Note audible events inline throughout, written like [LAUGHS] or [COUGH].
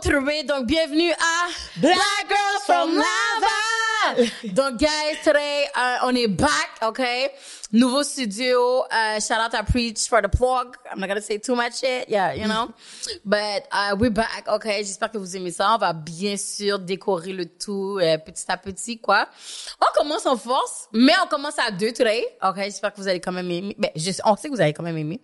it's a girl low to the way. Donc, bienvenue à Black Girls from Laval. Donc, guys, today, uh, on est back, okay? Nouveau studio. Uh, shout out to Preach for the plug. I'm not gonna say too much shit. Yeah, you know? But, uh, we're back, okay? J'espère que vous aimez ça. On va bien sûr décorer le tout euh, petit à petit, quoi. On commence en force, mais on commence à deux today. Ok, j'espère que vous allez quand même aimer. Ben, je, on sait que vous allez quand même aimer.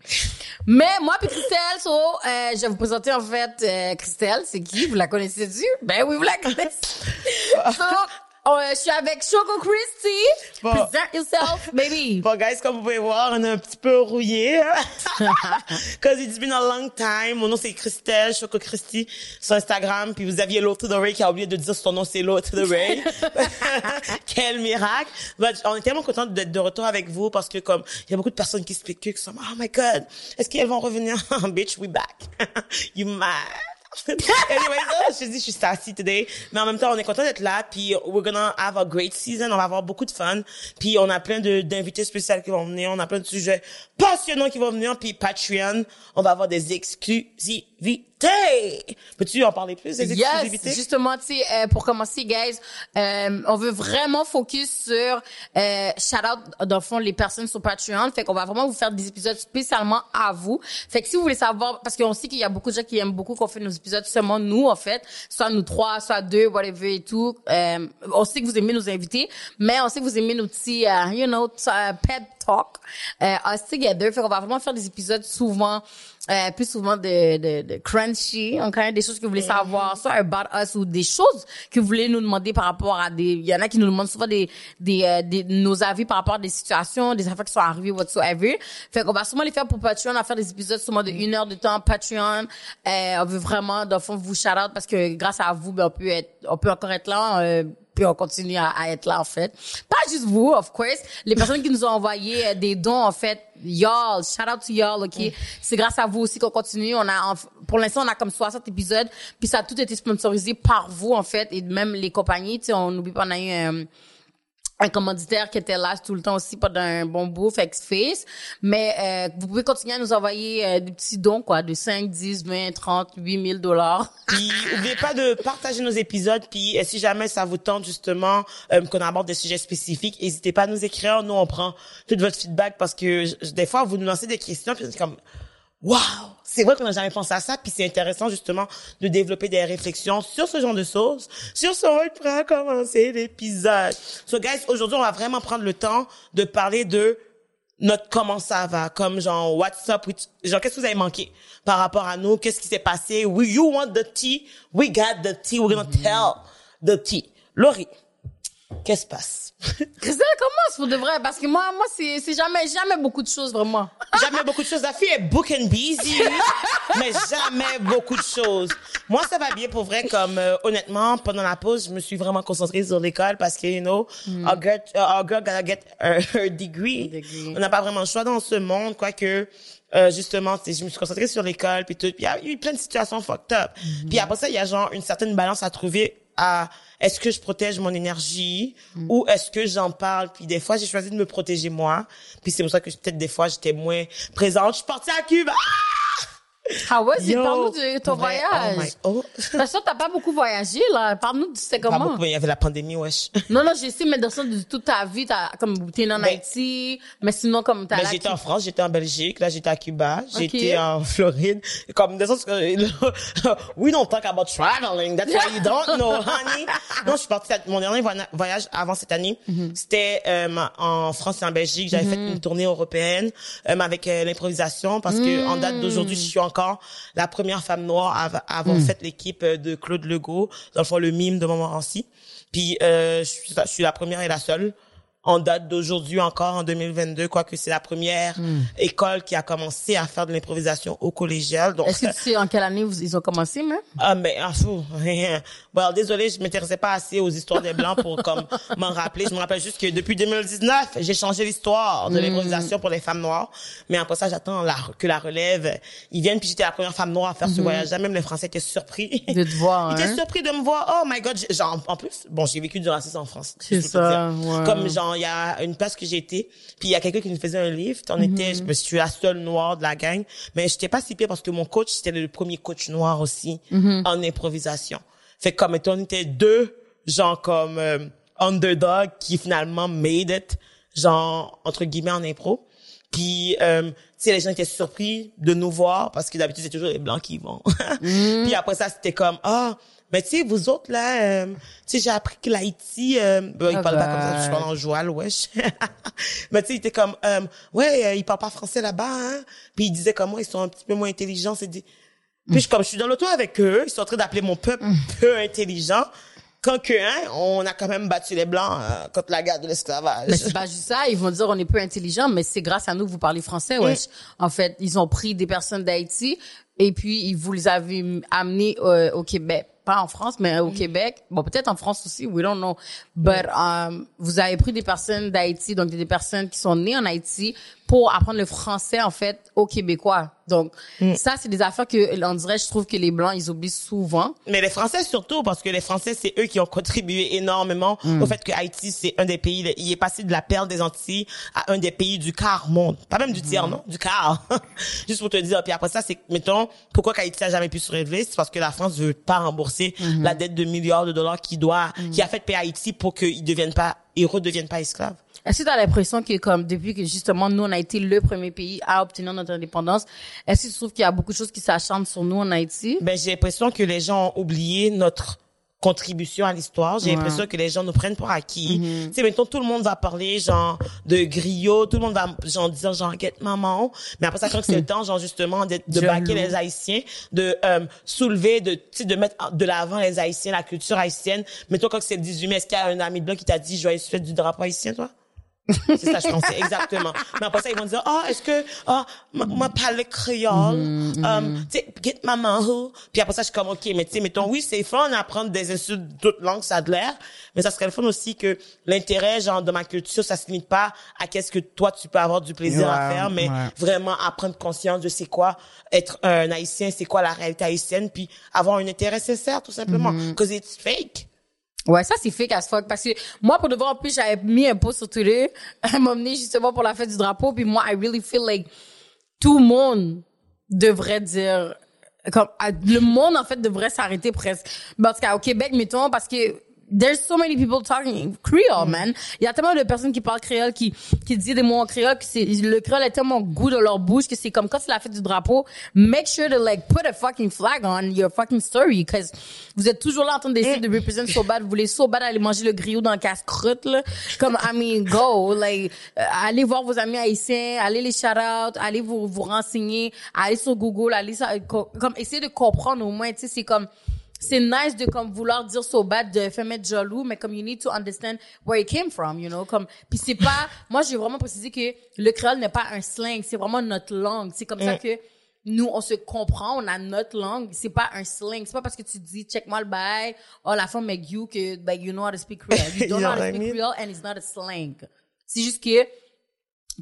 Mais moi puis Christelle, so, euh, je vais vous présenter en fait euh, Christelle. C'est qui? Vous la connaissez-tu? Ben oui, vous la connaissez. [LAUGHS] so, oh, je suis avec Choco Christy. Bon. Present yourself, baby. [LAUGHS] Bon, guys, comme vous pouvez voir, on est un petit peu rouillé. [LAUGHS] Cause it's been a long time. Mon nom, c'est Christelle, Choco Christy, sur Instagram. Puis vous aviez l'autre to the Ray qui a oublié de dire son nom, c'est l'autre to the Ray. [LAUGHS] Quel miracle. But on est tellement content d'être de retour avec vous parce que comme, il y a beaucoup de personnes qui spéculent, qui sont, oh my god, est-ce qu'elles vont revenir? Bitch, we back. you mad. [LAUGHS] anyway, so, je te dis, je suis sassy today. Mais en même temps, on est content d'être là. Puis, we're gonna have a great season. On va avoir beaucoup de fun. Puis, on a plein d'invités spéciaux qui vont venir. On a plein de sujets passionnants qui vont venir. Puis, Patreon, on va avoir des exclusivités. Peux-tu en parler plus, des exclusivités? Yes, justement, tu euh, pour commencer, guys, euh, on veut vraiment focus sur euh, shout out dans le fond les personnes sur Patreon. Fait qu'on va vraiment vous faire des épisodes spécialement à vous. Fait que si vous voulez savoir, parce qu'on sait qu'il y a beaucoup de gens qui aiment beaucoup qu'on fait nos épisodes seulement nous en fait, soit nous trois, soit deux, whatever et tout. Euh, on sait que vous aimez nos invités, mais on sait que vous aimez nos petits, euh, you know, euh, pep talk, euh, us together. Fait qu'on va vraiment faire des épisodes souvent euh, plus souvent de, de, de crunchy, okay? des choses que vous voulez savoir, soit about us ou des choses que vous voulez nous demander par rapport à des, il y en a qui nous demandent souvent des, des, euh, des, nos avis par rapport à des situations, des affaires qui sont arrivées, whatsoever. Fait qu'on va sûrement les faire pour Patreon, on va faire des épisodes sûrement de une heure de temps, Patreon. Euh, on veut vraiment, dans le fond, vous shout out parce que grâce à vous, ben, on peut être, on peut encore être là, euh, puis on continue à, à être là en fait. Pas juste vous, of course, les personnes qui nous ont envoyé euh, des dons en fait, y'all, shout out to y'all, ok? C'est grâce à vous aussi qu'on continue. On a, en- pour l'instant, on a comme 60 épisodes, puis ça a tout été sponsorisé par vous en fait et même les compagnies. Tu sais, on n'oublie pas, on a eu un un commanditaire qui était là tout le temps aussi pendant un bon bout, fait face. Mais euh, vous pouvez continuer à nous envoyer euh, des petits dons, quoi, de 5, 10, 20, 30, 8 000 dollars. [LAUGHS] Puis, n'oubliez pas de partager nos épisodes. Puis, euh, si jamais ça vous tente justement euh, qu'on aborde des sujets spécifiques, n'hésitez pas à nous écrire. Nous, on prend tout votre feedback parce que des fois, vous nous lancez des questions puis comme, wow, c'est vrai qu'on n'a jamais pensé à ça. Puis, c'est intéressant justement de développer des réflexions sur ce genre de choses. Sur ce, on être prêt à commencer l'épisode. So, guys, aujourd'hui, on va vraiment prendre le temps de parler de notre comment ça va, comme genre what's up genre qu'est-ce que vous avez manqué par rapport à nous, qu'est-ce qui s'est passé, we, you want the tea, we got the tea, we're gonna tell the tea. Laurie, qu'est-ce qui se passe? [LAUGHS] Christelle, commence pour de vrai, parce que moi, moi, c'est jamais, jamais beaucoup de choses, vraiment. Jamais beaucoup de choses. La fille est book and busy, mais jamais beaucoup de choses. Moi, ça va bien pour vrai, comme euh, honnêtement, pendant la pause, je me suis vraiment concentrée sur l'école parce que, you know, our, girl, uh, our girl gotta get her, her degree. Degree. On n'a pas vraiment le choix dans ce monde, quoique, euh, justement, je me suis concentrée sur l'école, puis tout. Il y a eu plein de situations fucked up. Puis après ça, il y a genre une certaine balance à trouver à est-ce que je protège mon énergie ou est-ce que j'en parle? Puis des fois j'ai choisi de me protéger moi. Puis c'est pour ça que peut-être des fois j'étais moins présente. Je suis partie à Cuba! Ah ouais, c'est, Yo, parle-nous de ton vrai, voyage. oh my- oh. Parce que t'as pas beaucoup voyagé, là. Parle-nous de Pas comment? beaucoup, mais il y avait la pandémie wesh [LAUGHS] Non, non, je sais, mais dans le sens de toute ta vie, t'as, comme, t'es en Ben- Haïti, mais sinon, comme t'as Mais j'étais en France, j'étais en Belgique, là j'étais à Cuba, j'étais en Floride. Comme dans le sens que [LAUGHS] we don't talk about traveling, that's why you don't know, [LAUGHS] honey. Non, je suis partie mon dernier voya- voyage avant cette année, Mhm. c'était euh, en France et en Belgique. J'avais fait une tournée européenne euh, avec euh, l'improvisation parce que en date d'aujourd'hui, je suis encore la première femme noire à, av- à avoir Mhm. fait l'équipe euh, de Claude Legault, dans le fond le mime de Montmorency. Puis euh, je, suis, je suis la première et la seule en date d'aujourd'hui encore en 2022 quoique c'est la première Hmm. école qui a commencé à faire de l'improvisation au collégial donc Est-ce que tu sais en quelle année vous- ils ont commencé, même? [LAUGHS] ah mais ah, fou. [LAUGHS] well désolé je m'intéressais pas assez aux histoires des blancs pour comme [LAUGHS] m'en rappeler je me rappelle juste que depuis 2019 j'ai changé l'histoire Hmm. de l'improvisation pour les femmes noires mais après ça j'attends la, que la relève ils viennent puis j'étais la première femme noire à faire ce voyage là même les français étaient surpris Hmm. De te voir, ils étaient hein? surpris de me voir oh my god genre en plus bon j'ai vécu du racisme en France C'est ça, ouais. comme genre il y a une place que été, puis il y a quelqu'un qui nous faisait un lift. On était, je, je suis la seule noire de la gang, mais j'étais pas si pire parce que mon coach, c'était le premier coach noir aussi en improvisation. Fait comme étant, on était deux, genre comme euh, underdog qui finalement made it, genre entre guillemets en impro. Puis, euh, tu sais, les gens étaient surpris de nous voir parce que d'habitude, c'est toujours les blancs qui vont. [LAUGHS] Puis après ça, c'était comme, ah, mais tu sais, vous autres, là, euh, tu sais, j'ai appris que l'Haïti, euh, ben, ils Ah parlent pas comme ça, je ben. parle en joual, wesh. [LAUGHS] mais tu sais, il était comme, euh, ouais, euh, ils parlent pas français là-bas, hein. Puis ils disaient comment ils sont un petit peu moins intelligents, c'est dit. Puis je, comme je suis dans l'auto avec eux, ils sont en train d'appeler mon peuple [LAUGHS] peu intelligent. Quand que, hein, on a quand même battu les Blancs euh, contre la guerre de l'esclavage. Mais c'est pas juste ça, ils vont dire on est peu intelligent, mais c'est grâce à nous que vous parlez français, wesh. En fait, ils ont pris des personnes d'Haïti et puis ils vous les avez amenés euh, au Québec. Pas en France, mais au Québec. Bon, peut-être en France aussi, we don't know. But um, vous avez pris des personnes d'Haïti, donc des personnes qui sont nées en Haïti pour apprendre le français, en fait, aux Québécois. Donc, ça, c'est des affaires que, on dirait, je trouve que les Blancs, ils oublient souvent. Mais les Français surtout, parce que les Français, c'est eux qui ont contribué énormément au fait que Haïti, c'est un des pays, il est passé de la perle des Antilles à un des pays du quart monde. Pas même du tiers, non? Du quart. [LAUGHS] Juste pour te dire. Puis après ça, c'est, mettons, pourquoi qu'Haïti a jamais pu se relever? C'est parce que la France veut pas rembourser la dette de milliards de dollars qui doit, qui a fait payer Haïti pour qu'ils deviennent pas, ils redeviennent pas esclaves. Est-ce que tu as l'impression que comme depuis que justement nous on a été le premier pays à obtenir notre indépendance, est-ce que tu trouves qu'il y a beaucoup de choses qui s'acharnent sur nous en Haïti? Ben, j'ai l'impression que les gens ont oublié notre contribution à l'histoire. J'ai Ouais. l'impression que les gens nous prennent pour acquis. Tu sais, mettons, tout le monde va parler, genre, de griot, tout le monde va, genre, dire, genre, get maman. Mais après ça, quand c'est le [LAUGHS] temps, genre, justement, de, de baquer les Haïtiens, de euh, soulever, de, tu sais, de mettre de l'avant les Haïtiens, la culture haïtienne. Mettons, quand c'est le 18 mai, est-ce qu'il y a un ami blanc qui t'a dit, joyeux fête du drapeau haïtien, toi? C'est ça, je pensais, exactement. Mais après ça, ils vont dire, ah, est-ce que, ah, ma, ma parle créole, um, tu sais, get maman who? Puis après ça, je suis comme, ok, mais tu sais, mettons, oui, c'est fun d'apprendre des insultes d'autres langues, ça a de l'air, mais ça serait le fun aussi que l'intérêt, genre, de ma culture, ça se limite pas à qu'est-ce que toi, tu peux avoir du plaisir à faire, mais ouais. vraiment à prendre conscience de c'est quoi être un haïtien, c'est quoi la réalité haïtienne, puis avoir un intérêt sincère, tout simplement. Cause it's fake. Ouais, ça c'est fake as fuck. Parce que moi pour de vrai en plus j'avais mis un post sur Twitter. [LAUGHS] À m'emmener justement pour la fête du drapeau. Puis moi I really feel like tout le monde devrait dire comme le monde en fait devrait s'arrêter presque. Mais En tout cas au Québec mettons parce que There's so many people talking Creole, man. Il y a tellement de personnes qui parlent créole, qui, qui disent des mots en créole, que c'est, le créole est tellement goût dans leur bouche que c'est comme quand c'est la fête du drapeau, make sure to like put a fucking flag on your fucking story, cause vous êtes toujours là en train d'essayer de represent so bad, vous voulez so bad aller manger le griot dans le casse-croûte, là. Comme, I mean, go, like, euh, allez voir vos amis haïtiens, allez les shout out, allez vous, vous renseigner, allez sur Google, allez co- comme, essayez de comprendre au moins, tu sais, c'est comme, c'est nice de comme vouloir dire so bad de faire mettre jaloux mais comme you need to understand where it came from you know comme puis c'est pas [LAUGHS] moi j'ai vraiment précisé que le créole n'est pas un slang c'est vraiment notre langue. C'est comme ça que nous on se comprend on a notre langue c'est pas un slang. C'est pas parce que tu dis check moi le bail oh la femme est you que ben you know how to speak creole you [LAUGHS] don't You know know how to I speak mean? creole and it's not a slang. C'est juste que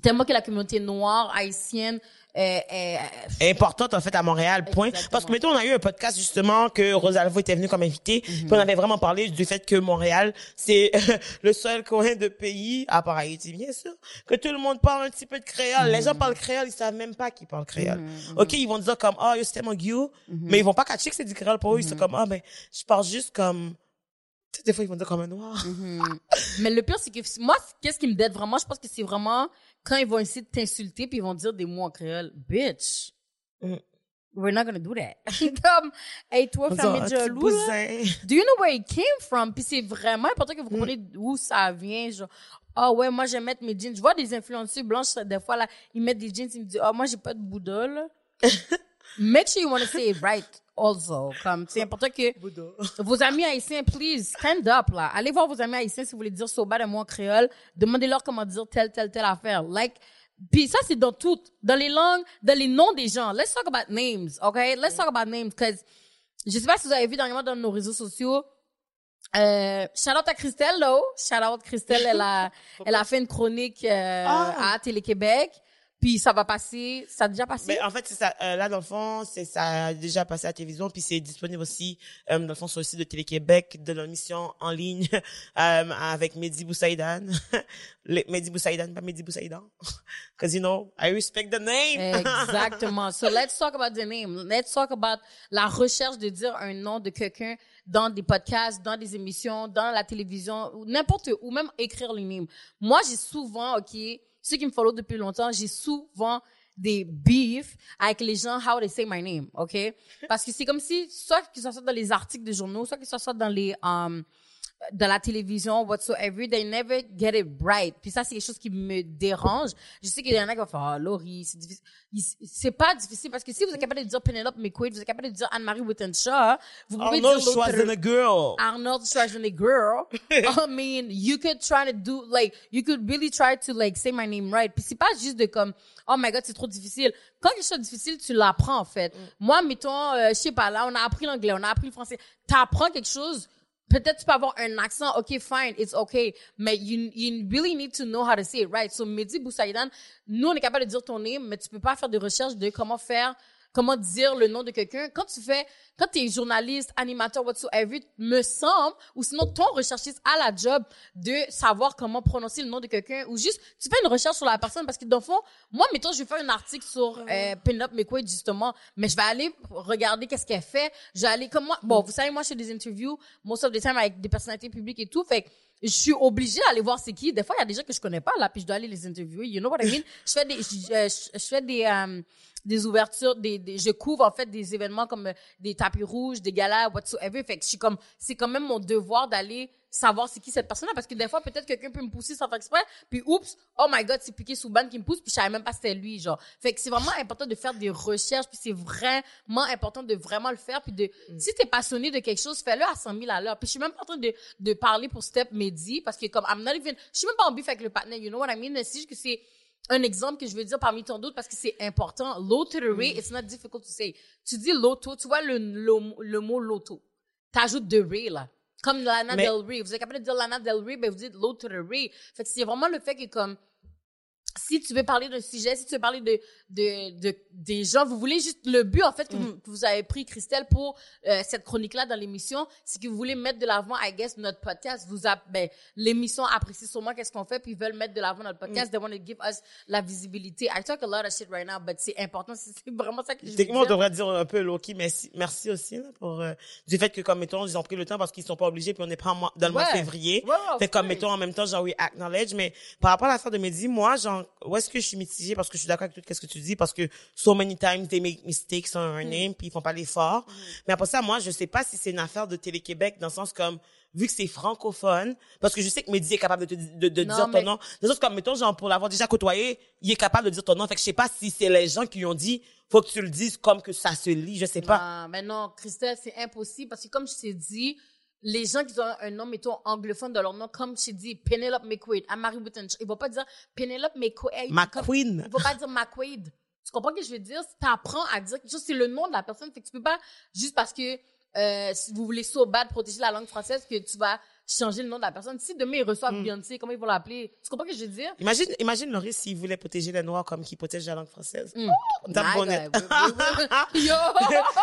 tellement que la communauté noire haïtienne est, est- est importante en fait à Montréal point. Exactement. parce que mettons on a eu un podcast justement que Rosalvo était venu comme invité puis on avait vraiment parlé du fait que Montréal c'est [LAUGHS] le seul coin de pays à part Haïti bien sûr que tout le monde parle un petit peu de créole. Les gens parlent créole ils savent même pas qu'ils parlent créole. Ok ils vont dire comme ah yo c'était mon guillou mais ils vont pas catcher que c'est du créole pour eux. Ils sont comme ah ben je parle juste comme des fois ils vont dire comme un noir. Mais le pire, c'est que moi, qu'est-ce qui me dette vraiment? Je pense que c'est vraiment quand ils vont essayer de t'insulter puis ils vont dire des mots en créole. Bitch. Mm. We're not gonna do that. [LAUGHS] Comme, hey, toi, petit jaloux. Do you know where it came from? Puis c'est vraiment important que vous compreniez d'où ça vient. Genre, ah ouais, moi, j'aime mettre mes jeans. Je vois des influenceurs blanches, des fois, là, ils mettent des jeans, ils me disent, ah, moi, j'ai pas de bouddha, là. [LAUGHS] Make sure you want to say it right also. Comme, c'est important que vos amis haïtiens, please, stand up, là. Allez voir vos amis haïtiens si vous voulez dire so bad à moi en créole. Demandez-leur comment dire telle, telle, telle affaire. Like, puis ça, c'est dans tout. Dans les langues, dans les noms des gens. Let's talk about names, okay? Let's talk about names, cause je sais pas si vous avez vu dernièrement dans nos réseaux sociaux, euh, shout out à Christelle, là. Shout out Christelle, elle a, [LAUGHS] elle a fait une chronique, euh, Ah. à Télé-Québec. Puis ça va passer, ça a déjà passé? Mais en fait, c'est ça. euh, là, dans le fond, c'est ça a déjà passé à la télévision, puis c'est disponible aussi, euh, dans le fond, sur le site de Télé-Québec, de l'émission en ligne, [LAUGHS] euh, avec Mehdi Boussaïdan. [LAUGHS] Mehdi Boussaïdan, pas Mehdi Boussaïdan. [LAUGHS] Cause you know, I respect the name. Exactement. So let's talk about the name. Let's talk about la recherche de dire un nom de quelqu'un dans des podcasts, dans des émissions, dans la télévision, ou n'importe où, même écrire le name. Moi, j'ai souvent, OK, ceux qui me follow depuis longtemps, j'ai souvent des beefs avec les gens how they say my name, OK? Parce que c'est comme si, soit que ça soit dans les articles de journaux, soit que ça soit dans les, um, dans la télévision, whatsoever, they never get it right. Puis ça, c'est quelque chose qui me dérange. Je sais qu'il y en a qui vont faire, ah, Laurie, c'est difficile. Il- C'est pas difficile parce que si vous êtes capable de dire Penelope McQuaid, vous êtes capable de dire Anne-Marie Wittenshaw, vous pouvez Arnold dire Schwarzenegger. Arnold Schwarzenegger girl. [LAUGHS] I mean, you could try to do like you could really try to like say my name right. Puis c'est pas juste de comme oh my god c'est trop difficile. Quand quelque chose est difficile, tu l'apprends en fait. Moi, mettons, euh, je sais pas là, on a appris l'anglais, on a appris le français. T'apprends quelque chose. Peut-être tu peux avoir un accent, ok, fine, it's okay, mais you, you really need to know how to say it right. So, Mehdi Boussaïdan, nous, on est capable de dire ton nom, mais tu peux pas faire de recherche de comment faire comment dire le nom de quelqu'un. Quand tu fais, quand tu es journaliste, animateur, whatsoever, me semble, ou sinon ton recherchiste a la job de savoir comment prononcer le nom de quelqu'un, ou juste, tu fais une recherche sur la personne, parce que dans le fond, moi, mettons, je vais faire un article sur euh, Penelope McQuaid, justement, mais je vais aller regarder qu'est-ce qu'elle fait, je vais aller, comme moi, bon, vous savez, moi, je fais des interviews, most of the time, avec des personnalités publiques et tout, fait que je suis obligée d'aller voir c'est qui. Des fois, il y a des gens que je connais pas, là, puis je dois aller les interviewer. You know what I mean? Je fais des, je, je- je fais des, euh, des ouvertures, des, des- je couvre, en fait, des événements comme euh, des tapis rouges, des galas, whatsoever. Fait que je suis comme, c'est quand même mon devoir d'aller savoir c'est qui cette personne-là, parce que des fois, peut-être quelqu'un peut me pousser sans faire exprès, puis oups, oh my god, c'est Piqué Souban qui me pousse, puis je savais même pas c'était lui, genre. Fait que c'est vraiment important de faire des recherches, puis c'est vraiment important de vraiment le faire, puis de, si t'es passionné de quelque chose, fais-le à 100 000 à l'heure. Puis je suis même pas en train de, de parler pour Step Mehdi, parce que comme, I'm not even, je suis même pas en bif avec le partenaire, you know what I mean? C'est juste que c'est, un exemple que je veux dire parmi tant d'autres parce que c'est important. The rate, it's not difficult to say. Tu dis loto, tu vois le, le, le mot loto. T'ajoutes de ré, là. Comme Lana Mais- Del Rey. Vous êtes capable de dire Lana Del Rey, ben vous dites rate. Fait que c'est vraiment le fait que comme, si tu veux parler d'un sujet, si tu veux parler de, de, de, des gens, vous voulez juste, le but, en fait, que, vous, que vous avez pris, Christelle, pour euh, cette chronique-là dans l'émission, c'est que vous voulez mettre de l'avant, I guess, notre podcast. Vous a, ben, l'émission apprécie sûrement qu'est-ce qu'on fait, puis ils veulent mettre de l'avant notre podcast. They want to give us la visibilité. I talk a lot of shit right now, but c'est important. [LAUGHS] C'est vraiment ça que je veux Techniquement, on devrait dire un peu Loki, merci, merci aussi là, pour euh, du fait que comme mettons ils ont pris le temps parce qu'ils sont pas obligés puis on est pas en mois- dans le mois de Ouais. février. Ouais, fait comme mettons en même temps genre oui acknowledge mais par rapport à l'affaire de Mehdi, moi genre où est-ce que je suis mitigée? Parce que je suis d'accord avec tout ce que tu dis parce que so many times they make mistakes on Mm. her name puis ils font pas l'effort. Mais après ça moi je sais pas si c'est une affaire de Télé-Québec dans le sens comme vu que c'est francophone parce que je sais que Mehdi est capable de, te- de, de Non, dire ton nom. Des autres comme mettons genre pour l'avoir déjà côtoyé, il est capable de dire ton nom. Fait que je sais pas si c'est les gens qui lui ont dit faut que tu le dises comme que ça se lit, je sais pas. Ah, mais non, Christelle, c'est impossible parce que comme je t'ai dit, les gens qui ont un nom, mettons, anglophone de leur nom, comme t'ai dit, Penelope McQuaid, Amari Witten, ils vont pas dire Penelope McQuaid. comme- McQueen. Ils vont pas dire McQuaid. Tu comprends ce que je veux dire? Si t'apprends à dire quelque chose, c'est le nom de la personne. Fait que tu peux pas, juste parce que, euh, si vous voulez so bad protéger la langue française, que tu vas changer le nom de la personne. Si demain ils reçoivent Beyoncé, comment ils vont l'appeler? Tu comprends ce que je veux dire? Imagine, imagine Laurie s'il voulait protéger les Noirs comme qu'il protège la langue française. Mm. My bonnet. [LAUGHS] Yo!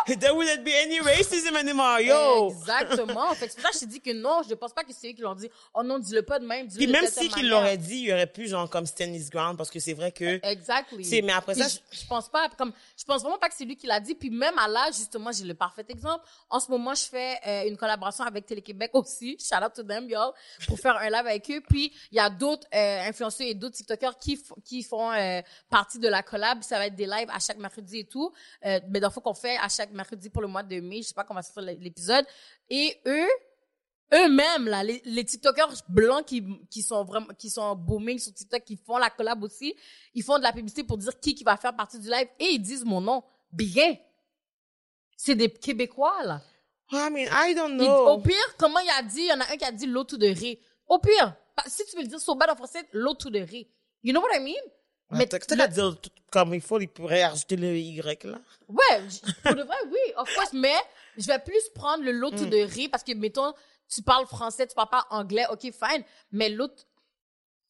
[LAUGHS] There wouldn't be any racism anymore, yo! Exactement. Fait que c'est pour ça que je dit que non, je ne pense pas que c'est eux qui l'ont dit. Oh non, dis-le pas de même. dis-le Puis même si telle qu'il manière. l'aurait dit, il aurait pu genre comme stand his ground parce que c'est vrai que Exactly. C'est- mais après Puis ça, je, je pense pas, comme, je pense vraiment pas que c'est lui qui l'a dit. Puis même à l'âge, justement, j'ai le parfait exemple. En ce moment, je fais euh, une collaboration avec Télé-Québec aussi. Shout pour faire un live avec eux. Puis il y a d'autres euh, influenceurs et d'autres TikTokers qui, qui font euh, partie de la collab. Ça va être des lives à chaque mercredi et tout. Euh, mais dans qu'on fait à chaque mercredi pour le mois de mai. Je sais pas comment ça fait l'épisode. Et eux, eux-mêmes là les, les TikTokers blancs qui qui sont vraiment qui sont booming sur TikTok qui font la collab aussi ils font de la publicité pour dire qui qui va faire partie du live et ils disent mon nom bien c'est des Québécois là I mean, I don't know. au pire comment il a dit il y en a un qui a dit l'autre de ré au pire si tu veux le dire so bad en français l'autre de ré you know what I mean? Mais qu'à dire tout comme il faut, il pourrait ajouter le Y là. Ouais, pour de vrai, oui, of course, mais je vais plus prendre le Mm. lot de riz parce que, mettons, tu parles français, tu parles pas anglais, ok, fine, mais l'autre,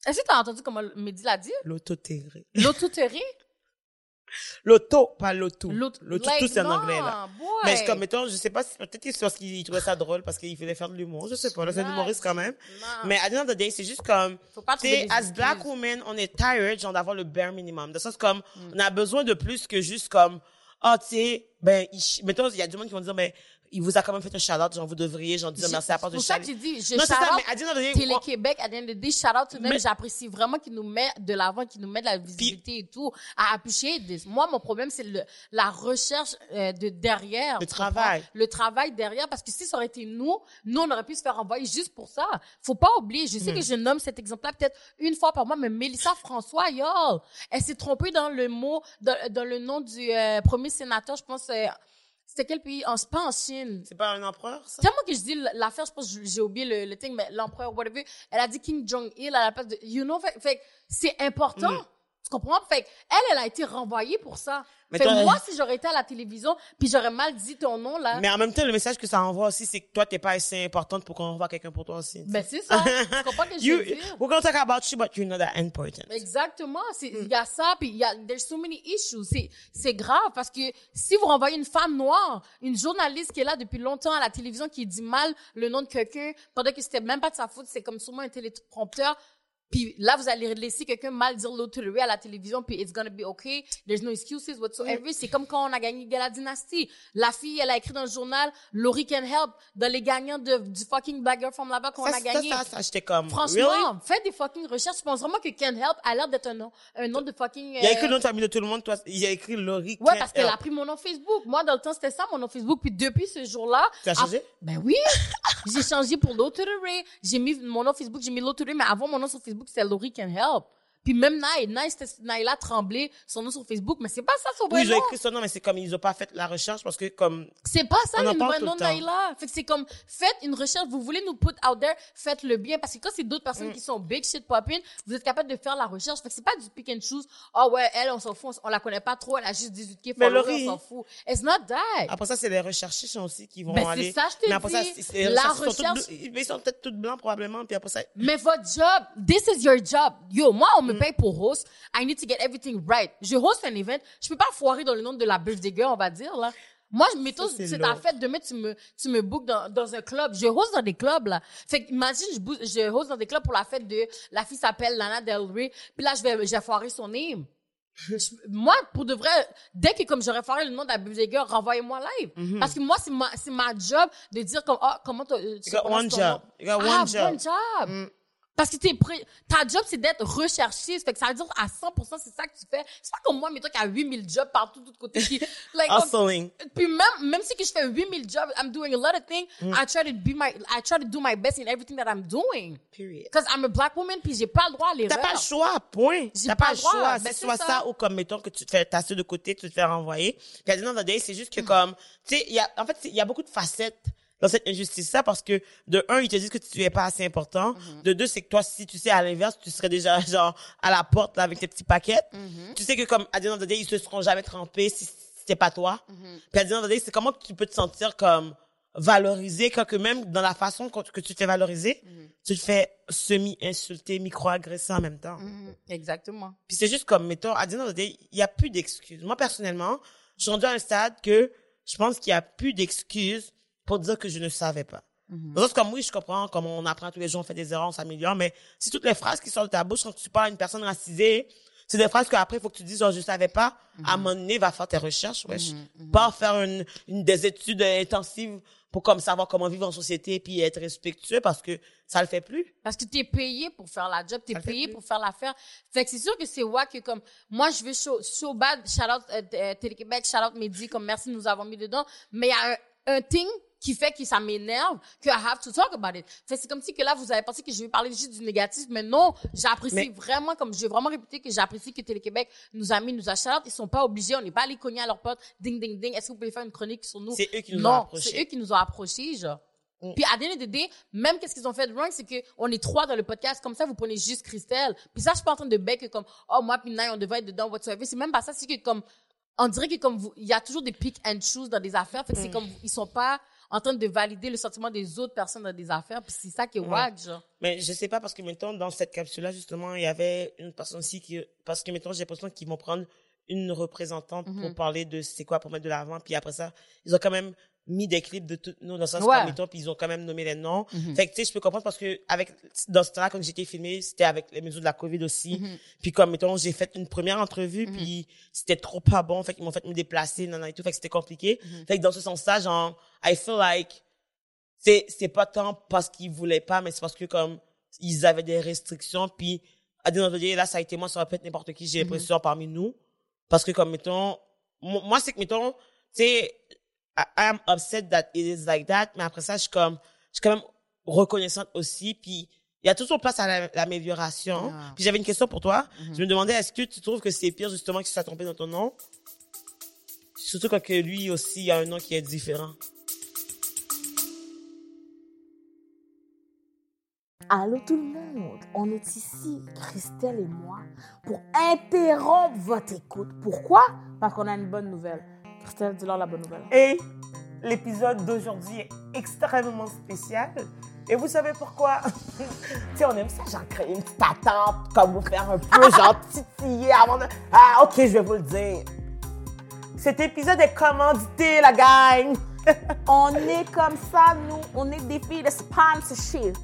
Est-ce que t'as entendu comment Mehdi l'a dit? L'autotéré. L'autotérie? [LAUGHS] L'auto, pas l'auto. L'auto- like, tout c'est en anglais, là. boy. Mais c'est comme, mettons, je sais pas si, peut-être c'est parce qu'il trouvait ça drôle, parce qu'il voulait faire de l'humour. Je sais pas, là, c'est humoriste quand même. non. Mais à the end of the day, c'est juste comme, des as black women, on est tired, genre, d'avoir le bare minimum. De c'est comme, Mm. on a besoin de plus que juste comme, ah, tu sais, ben, mettons, il y a du monde qui vont dire, ben, il vous a quand même fait un shout-out, genre, vous devriez, genre, dire merci à part C'est de pour ça que j'ai dit, je Non, c'est ça, shout-out mais à Télé-Québec, à the end of the day, shout out to them. Mais- J'apprécie vraiment qu'ils nous mettent de l'avant, qu'ils nous mettent de la visibilité et tout. À appuyer this. Moi, mon problème, c'est le, la recherche euh, de derrière. Le travail. Le travail derrière, parce que si ça aurait été nous, nous, on aurait pu se faire envoyer juste pour ça. Faut pas oublier. Je Hmm. sais que je nomme cet exemple-là peut-être une fois par mois, mais Mélissa François, yo, elle s'est trompée dans le mot, dans, dans le nom du euh, premier sénateur, je pense, euh, c'était quel pays? En, c'est pas en Chine. C'est pas un empereur, ça? Tellement que je dis l'affaire, je pense que j'ai oublié le, le thing, mais l'empereur, whatever, elle a dit Kim Jong-il à la place de, you know, fait, fait c'est important. Mm. Tu comprends? Fait elle, elle a été renvoyée pour ça. Mais fait toi- moi, si j'aurais été à la télévision, puis j'aurais mal dit ton nom, là, Mais en même temps, le message que ça envoie aussi, c'est que toi, t'es pas assez importante pour qu'on envoie quelqu'un pour toi aussi. ben c'est ça. [LAUGHS] tu comprends ce que je veux dire? we're gonna talk about you, but you're not that important. Exactement. Mm. il y a ça, puis il y a, there's so many issues. C'est, c'est grave parce que si vous renvoyez une femme noire, une journaliste qui est là depuis longtemps à la télévision qui dit mal le nom de quelqu'un pendant que c'était même pas de sa faute, c'est comme sûrement un téléprompteur. Puis là, vous allez laisser quelqu'un mal dire l'autorité à la télévision, puis it's gonna be okay. There's no excuses whatsoever. C'est comme quand on a gagné Gala Dynasty. La fille, elle a écrit dans le journal, Laurie can help, dans les gagnants de, du fucking Black Girl from là-bas qu'on a gagné. ça, ça, ça, j'étais comme, Franchement, really? faites des fucking recherches. Je pense vraiment que Can Help a l'air d'être un nom, un nom de fucking. Il a écrit euh, le nom de famille de tout le monde, toi, il a écrit Laurie. Ouais, parce qu'elle a pris mon nom Facebook. Moi, dans le temps, c'était ça, mon nom Facebook. Puis depuis ce jour-là. Tu as ah, changé? Ben oui. j'ai changé pour l'autre Ray. J'ai mis mon nom Facebook, j'ai mis l'autre Ray. Mais avant, mon nom sur Facebook, c'était Laurie Can Help. Puis même Naï, Naï, c'était Naïla Tremblay, son nom sur Facebook. Mais c'est pas ça son vrai Oui, ils ont nom. écrit son nom, mais c'est comme ils ont pas fait la recherche parce que comme, C'est pas ça le vrai nom de. Naïla. Fait que c'est comme, faites une recherche, vous voulez nous put out there, faites le bien. Parce que quand c'est d'autres personnes Mm. qui sont big shit popping, vous êtes capable de faire la recherche. Fait que c'est pas du pick and choose. Oh ouais, elle, on s'en fout, on, on la connaît pas trop, elle a juste 18K Mais followers, Laurie- on s'en fout. It's not that. après ça, c'est les recherchistes aussi qui vont Ben, c'est aller. ça, je te mais après ça, dis. c'est- c'est les La recherchistes sont toutes recherche- mais ils sont peut-être toutes blancs probablement, puis après ça, Mais votre job, this is your job. Yo, moi, on. Me paye pour host. I need to get everything right. Je host un event. Je peux pas foirer dans le nom de la birthday girl, on va dire, là. Moi, je mettons, c'est ta fête, demain, tu me, tu me bookes dans, dans un club. Je host dans des clubs, là. Fait imagine, je, je host dans des clubs pour la fête de, la fille s'appelle Lana Del Rey. Puis là, je vais, je vais foirer son name. Je- [LAUGHS] moi, pour de vrai, dès que comme j'aurais foiré le nom de la girl, renvoyez-moi live. Parce que moi, c'est ma, c'est ma job de dire comme, ah, comment euh, tu You got one job. You got ah, one job. one job. Parce que t'es prêt. Ta job, c'est d'être recherchiste. Fait que ça veut dire à 100%, c'est ça que tu fais. C'est pas comme moi, mettons, qu'il y a 8000 jobs partout, de tous côtés. Qui, [LAUGHS] like, hustling. puis même, même si que je fais 8000 jobs, I'm doing a lot of things. Mm. I try to be my, I try to do my best in everything that I'm doing. Period. Cause I'm a black woman, puis j'ai pas le droit à l'erreur. T'as pas le choix, point. T'as pas pas le choix. Ben, c'est soit ça. ça. ou comme, mettons, que tu te fais tasser de côté, tu te fais renvoyer. Puis à c'est juste que comme, tu sais, il y a, en fait, il y a beaucoup de facettes dans cette injustice-là parce que, de un, ils te disent que tu es pas assez important. Mm-hmm. De deux, c'est que toi, si tu sais, à l'inverse, tu serais déjà, [LAUGHS] genre, à la porte, là, avec tes petits paquets. Mm-hmm. Tu sais que comme, à the day, ils se seront jamais trempés si c'était pas toi. Mm-hmm. Puis à day, c'est comment tu peux te sentir comme, valorisé quand que même dans la façon que tu te fais valoriser, Mm-hmm. tu te fais semi-insulter, micro-agresser en même temps. Mhm, Exactement. Puis c'est juste comme, mettons, à the day, il y a plus d'excuses. Moi, personnellement, je suis rendu à un stade que je pense qu'il y a plus d'excuses pour dire que je ne savais pas. Mhm. Le sens comme oui, je comprends, comme on apprend tous les jours, on fait des erreurs, on s'améliore, mais si toutes les phrases qui sortent de ta bouche quand tu parles à une personne racisée, c'est des phrases qu'après, il faut que tu dises, genre, je savais pas, à un moment donné, va faire tes recherches, wesh. Pas faire une, une, des études intensives pour comme savoir comment vivre en société puis être respectueux parce que ça le fait plus. Parce que t'es payé pour faire la job, le fait payé pour faire l'affaire. Fait que c'est sûr que c'est wack que comme, moi, je veux show, show bad, shout out euh, Télé-Québec, shout out Mehdi, comme merci nous avoir mis dedans. Mais il y a un, un thing qui fait que ça m'énerve, que I have to talk about it. Fait que c'est comme si que là, vous avez pensé que je vais parler juste du négatif, mais non, j'apprécie Mais- vraiment, comme je vais vraiment répéter que j'apprécie que Télé-Québec nous a mis, nous a shout out. Ils sont pas obligés, on n'est pas allé cogner à leur porte, ding, ding, ding. Est-ce que vous pouvez faire une chronique sur nous? C'est eux qui nous non, ont approchés. c'est eux qui nous ont approchés, genre. Mm. Puis à day, même qu'est-ce qu'ils ont fait de wrong, c'est que on est trois dans le podcast, comme ça vous prenez juste Christelle. Puis ça, je suis pas en train de bec comme oh moi puis on devrait être dedans whatsoever. C'est même pas ça, c'est que comme on dirait que comme vous, il y a toujours des pick and choose dans des affaires, fait que c'est Mm. comme ils sont pas en train de valider le sentiment des autres personnes dans des affaires. Puis c'est ça qui est wack, genre. Mais je sais pas parce que mettons dans cette capsule-là justement il y avait une personne aussi qui parce que mettons j'ai l'impression qu'ils vont prendre une représentante Mhm. pour parler de c'est quoi pour mettre de l'avant puis après ça ils ont quand même mis des clips de toutes nous dans le sens Ouais. comme puis ils ont quand même nommé les noms. Mhm. Fait que tu sais je peux comprendre parce que avec dans ce temps-là quand j'étais filmé c'était avec les mesures de la Covid aussi. Mhm. Puis comme mettons j'ai fait une première entrevue Mhm. puis c'était trop pas bon fait qu'ils m'ont fait me déplacer nan, nan, et tout fait que c'était compliqué. Mhm. Fait que dans ce sens-là genre I feel like c'est c'est pas tant parce qu'ils voulaient pas mais c'est parce que comme ils avaient des restrictions puis à dire là ça a été moi ça va peut être n'importe qui j'ai Mhm. l'impression parmi nous parce que comme mettons mo- moi c'est que mettons tu sais I, I'm upset that it is like that mais après ça je suis comme je suis quand même reconnaissante aussi puis il y a toujours place à la- l'amélioration Ah. puis j'avais une question pour toi Mhm. je me demandais est-ce que tu trouves que c'est pire justement que tu sois trompé dans ton nom? Surtout quand que lui aussi a un nom qui est différent Allô tout le monde, on est ici, Christelle et moi, pour interrompre votre écoute. Pourquoi? Parce qu'on a une bonne nouvelle. Christelle, dis-leur la bonne nouvelle. Et l'épisode d'aujourd'hui est extrêmement spécial. Et vous savez pourquoi? [LAUGHS] tu sais, on aime ça, genre créer une petite attente, comme vous faire un peu, [LAUGHS] genre titiller avant de... Ah, ok, je vais vous le dire. Cet épisode est commandité, la gang. [LAUGHS] On est comme ça, nous. On est des filles de sponsorship.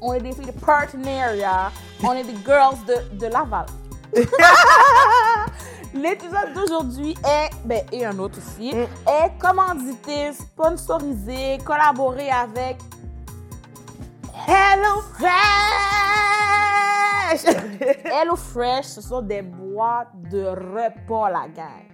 On est des filles de partenariat. On est des girls de, de Laval. L'épisode d'aujourd'hui est, ben, et un autre aussi, est commandité, sponsorisé, collaboré avec Hello Fresh! [LAUGHS] Hello Fresh. Ce sont des boîtes de repas, la gang.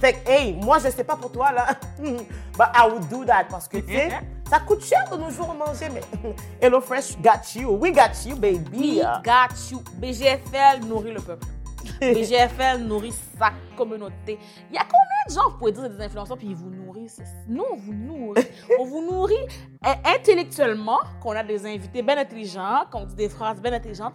Fait que, hey, moi, je sais pas pour toi, là. [LAUGHS] But I would do that parce que, tu sais, ça coûte cher de nos jours manger, mais [LAUGHS] Hello Fresh got you. We got you, baby. We got you. BGFL nourrit le peuple. [LAUGHS] BGFL nourrit sa communauté. Il y a combien de gens, vous pouvez dire, des influenceurs, puis ils vous nourrissent? Nous, on vous nourrit. on vous nourrit euh, intellectuellement, qu'on a des invités bien intelligents, qu'on dit des phrases bien intelligentes,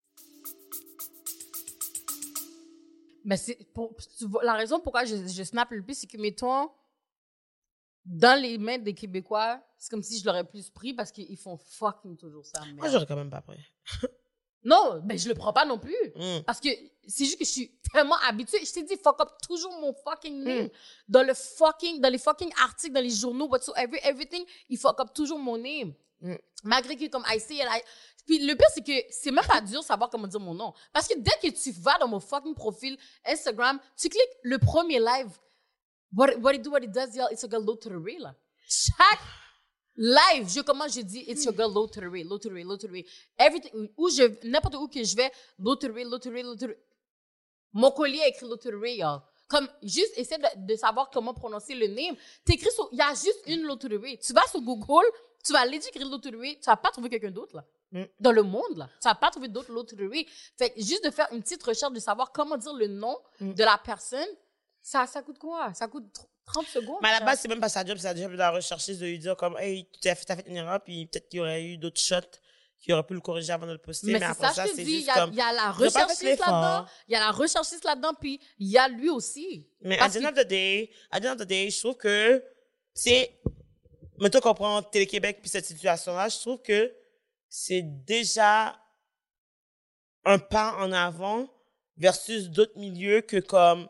Mais c'est pour, la raison pourquoi je, je snap le plus, c'est que, mettons, dans les mains des Québécois, c'est comme si je l'aurais plus pris parce qu'ils font fucking toujours ça. Moi, j'aurais quand même pas pris. [LAUGHS] Non, mais je le prends pas non plus. Mm. Parce que c'est juste que je suis tellement habituée. Je t'ai dit, fuck up toujours mon fucking name. Mm. Dans le fucking, dans les fucking articles, dans les journaux, whatsoever, everything, il fuck up toujours mon name. Mm. Malgré que, comme, I say it, I- Puis le pire, c'est que c'est même pas [LAUGHS] dur de savoir comment dire mon nom. Parce que dès que tu vas dans mon fucking profil Instagram, tu cliques le premier live. What, what it do, what it does, y'all, it's a real. là. Chaque live, je commence, je dis, it's your girl to the real. Everything, où je, n'importe où que je vais, to the real. Mon collier est écrit real, y'all. Comme, juste, essaie de, de savoir comment prononcer le name. T'écris sur, il y a juste une real. Tu vas sur Google, tu vas aller écrire real, tu vas pas trouver quelqu'un d'autre, là. Mm. dans le monde, là. Tu vas pas trouver d'autres loteries. Fait juste de faire une petite recherche de savoir comment dire le nom Mm. de la personne, ça, ça coûte quoi? Ça coûte tr- 30 secondes. Mais à la base, c'est même pas sa job, c'est sa job de la recherchiste de lui dire comme, hey, tu as fait, t'as fait une erreur, puis peut-être qu'il y aurait eu d'autres shots qui auraient pu le corriger avant de le poster. Mais, après ça, ça, c'est juste y, a- comme. il y a la recherchiste là-dedans, il y a la recherchiste là-dedans, puis il y a lui aussi. Mais à the end of the day, à the end of the day, je trouve que c'est, mettons qu'on prend Télé-Québec puis cette situation-là, je trouve que c'est déjà un pas en avant versus d'autres milieux que comme,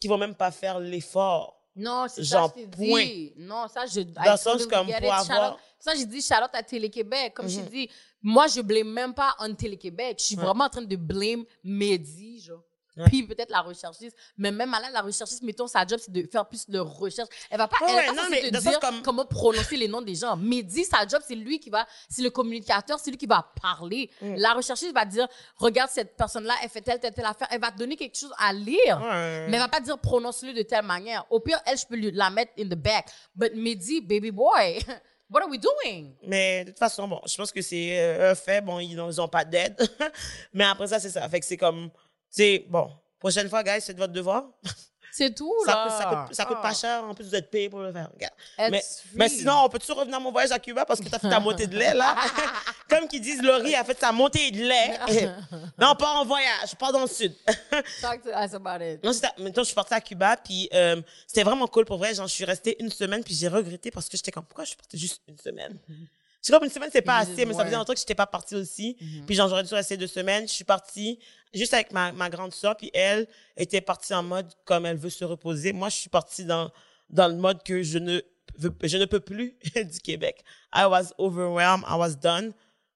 qui vont même pas faire l'effort. Non, c'est ça, je t'ai point. dit. Non, ça, je. Dans le sens comme pour avoir- Ça, j'ai dit Charlotte à Télé-Québec. Comme je Mhm. t'ai dit, moi, je blâme même pas on Télé-Québec. Je suis Ouais. vraiment en train de blâme Mehdi, genre. Puis peut-être la recherchiste. Mais même à là, la recherchiste, mettons, sa job, c'est de faire plus de recherche. Elle va pas, Ouais, elle va pas non, mais te dire comme- comment prononcer les noms des gens. Mehdi, sa job, c'est lui qui va, c'est le communicateur, c'est lui qui va parler. Mm. La recherchiste va dire, regarde cette personne-là, elle fait telle, telle, telle affaire. Elle va te donner quelque chose à lire. Ouais. Mais elle va pas dire prononce-le de telle manière. Au pire, elle, je peux lui la mettre in the back. But Mehdi, baby boy, [LAUGHS] what are we doing? Mais de toute façon, bon, je pense que c'est euh, un fait. Bon, ils n'ont pas d'aide. [LAUGHS] Mais après ça, c'est ça. Fait que c'est comme, tu sais, bon, prochaine fois, guys, c'est de votre devoir. [LAUGHS] C'est tout, Ça, là. coûte, ça, coûte, ça coûte Ah. pas cher. En plus, vous êtes payé pour le faire. Mais, mais sinon, on peut-tu revenir à mon voyage à Cuba parce que t'as fait ta montée de lait, là? [LAUGHS] Comme qu'ils disent, Laurie a fait sa montée de lait. [LAUGHS] non, pas en voyage, pas dans le sud. Talk to us about it. non, maintenant, je suis partie à Cuba, puis euh, c'était vraiment cool pour vrai. Genre, je suis restée une semaine, puis j'ai regretté parce que j'étais comme, pourquoi je suis partie juste une semaine? C'est comme une semaine, c'est pas assez, mais ça faisait longtemps que j'étais pas partie aussi. Mhm. Puis genre, j'aurais dû rester deux semaines. Je suis partie juste avec ma, ma grande soeur, puis elle était partie en mode comme elle veut se reposer. Moi, je suis partie dans, dans le mode que je ne, veux- je ne peux plus [LAUGHS] du Québec. I was overwhelmed, I was done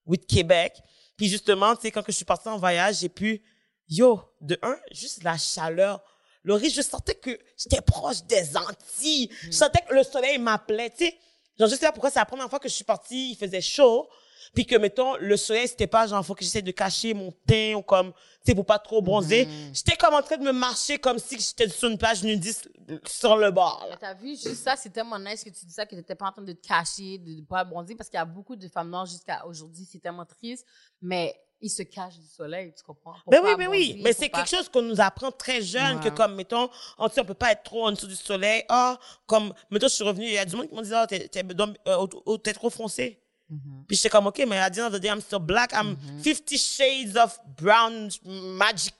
with Québec. Puis justement, tu sais, quand que je suis partie en voyage, j'ai pu, yo, de un, juste la chaleur. Laurie, je sentais que j'étais proche des Antilles. Je sentais que le soleil m'appelait, tu sais. Genre, je sais pas pourquoi c'est la première fois que je suis partie, il faisait chaud. Puis que, mettons, le soleil, c'était pas genre, faut que j'essaie de cacher mon teint ou comme, tu sais, pour pas trop bronzer. J'étais comme en train de me marcher comme si j'étais sur une plage nudiste sur le bord, T'as vu, juste ça, c'est tellement nice que tu dis ça, que t'étais pas en train de te cacher, de ne pas bronzer, parce qu'il y a beaucoup de femmes noires jusqu'à aujourd'hui, c'est tellement triste, mais ils se cachent du soleil, tu comprends? Pour Ben oui, ben oui. Mais c'est pas- quelque chose qu'on nous apprend très jeune, que comme, mettons, on, on peut pas être trop en dessous du soleil. Ah, comme, mettons, je suis revenue, il y a du monde qui m'ont dit, ah, t'es, euh, oh, oh, t'es trop foncé. Mhm. Puis j'étais comme, OK, mais at the end of the day, I'm still black. I'm 50 shades of brown magic.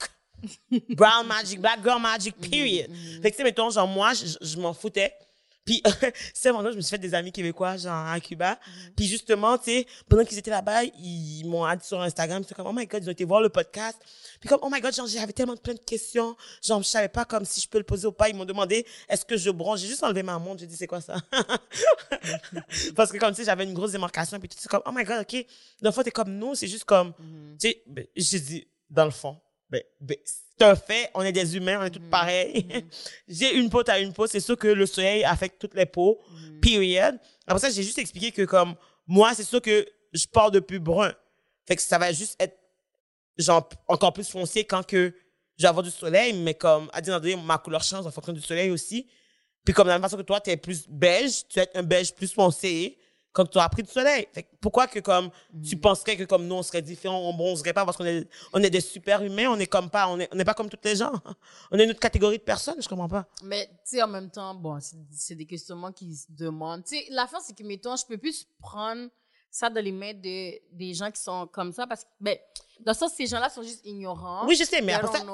brown magic, black girl magic, period. Fait que, tu sais, mettons, genre, moi, je, je m'en foutais. Puis, [LAUGHS] c'est moment je me suis fait des amis québécois, genre, à Cuba. Puis, justement, tu sais, pendant qu'ils étaient là-bas, ils m'ont add sur Instagram. C'est comme, oh my God, ils ont été voir le podcast. Puis, comme, oh my God, genre, j'avais tellement plein de questions. Genre, je savais pas comme si je peux le poser ou pas. Ils m'ont demandé, est-ce que je bronze? J'ai juste enlevé ma montre. J'ai dit, c'est quoi ça? [LAUGHS] Parce que, comme, tu sais, j'avais une grosse démarcation. Puis, tout c'est comme, oh my God, OK. Dans le fond, t'es comme nous. C'est juste comme, Mhm. tu sais, ben, j'ai dit, dans le fond, ben, ben, un fait, on est des humains, on est tous pareils. [LAUGHS] j'ai une peau, t'as une peau, c'est sûr que le soleil affecte toutes les peaux, Mhm. period. Après ça, j'ai juste expliqué que comme, moi, c'est sûr que je pars de plus brun. Fait que ça va juste être, genre, encore plus foncé quand que je vais avoir du soleil, mais comme, à dire ma couleur change en fonction du soleil aussi. Puis comme, de la même façon que toi, t'es plus beige, tu vas être un beige plus foncé quand tu as pris du soleil. Fait que pourquoi que comme, tu penserais que comme nous, on serait différents, on bronzerait pas parce qu'on est, on est des super humains, on est comme pas, on est, on n'est pas comme toutes les gens. [LAUGHS] On est une autre catégorie de personnes, je comprends pas. Mais, tu sais, en même temps, bon, c'est- des questionnements qui se demandent. Tu sais, la fin, c'est que, mettons, je peux plus prendre ça dans les mains de, des gens qui sont comme ça parce que, ben, dans sens, ces gens-là sont juste ignorants. Oui, je sais, mais ça.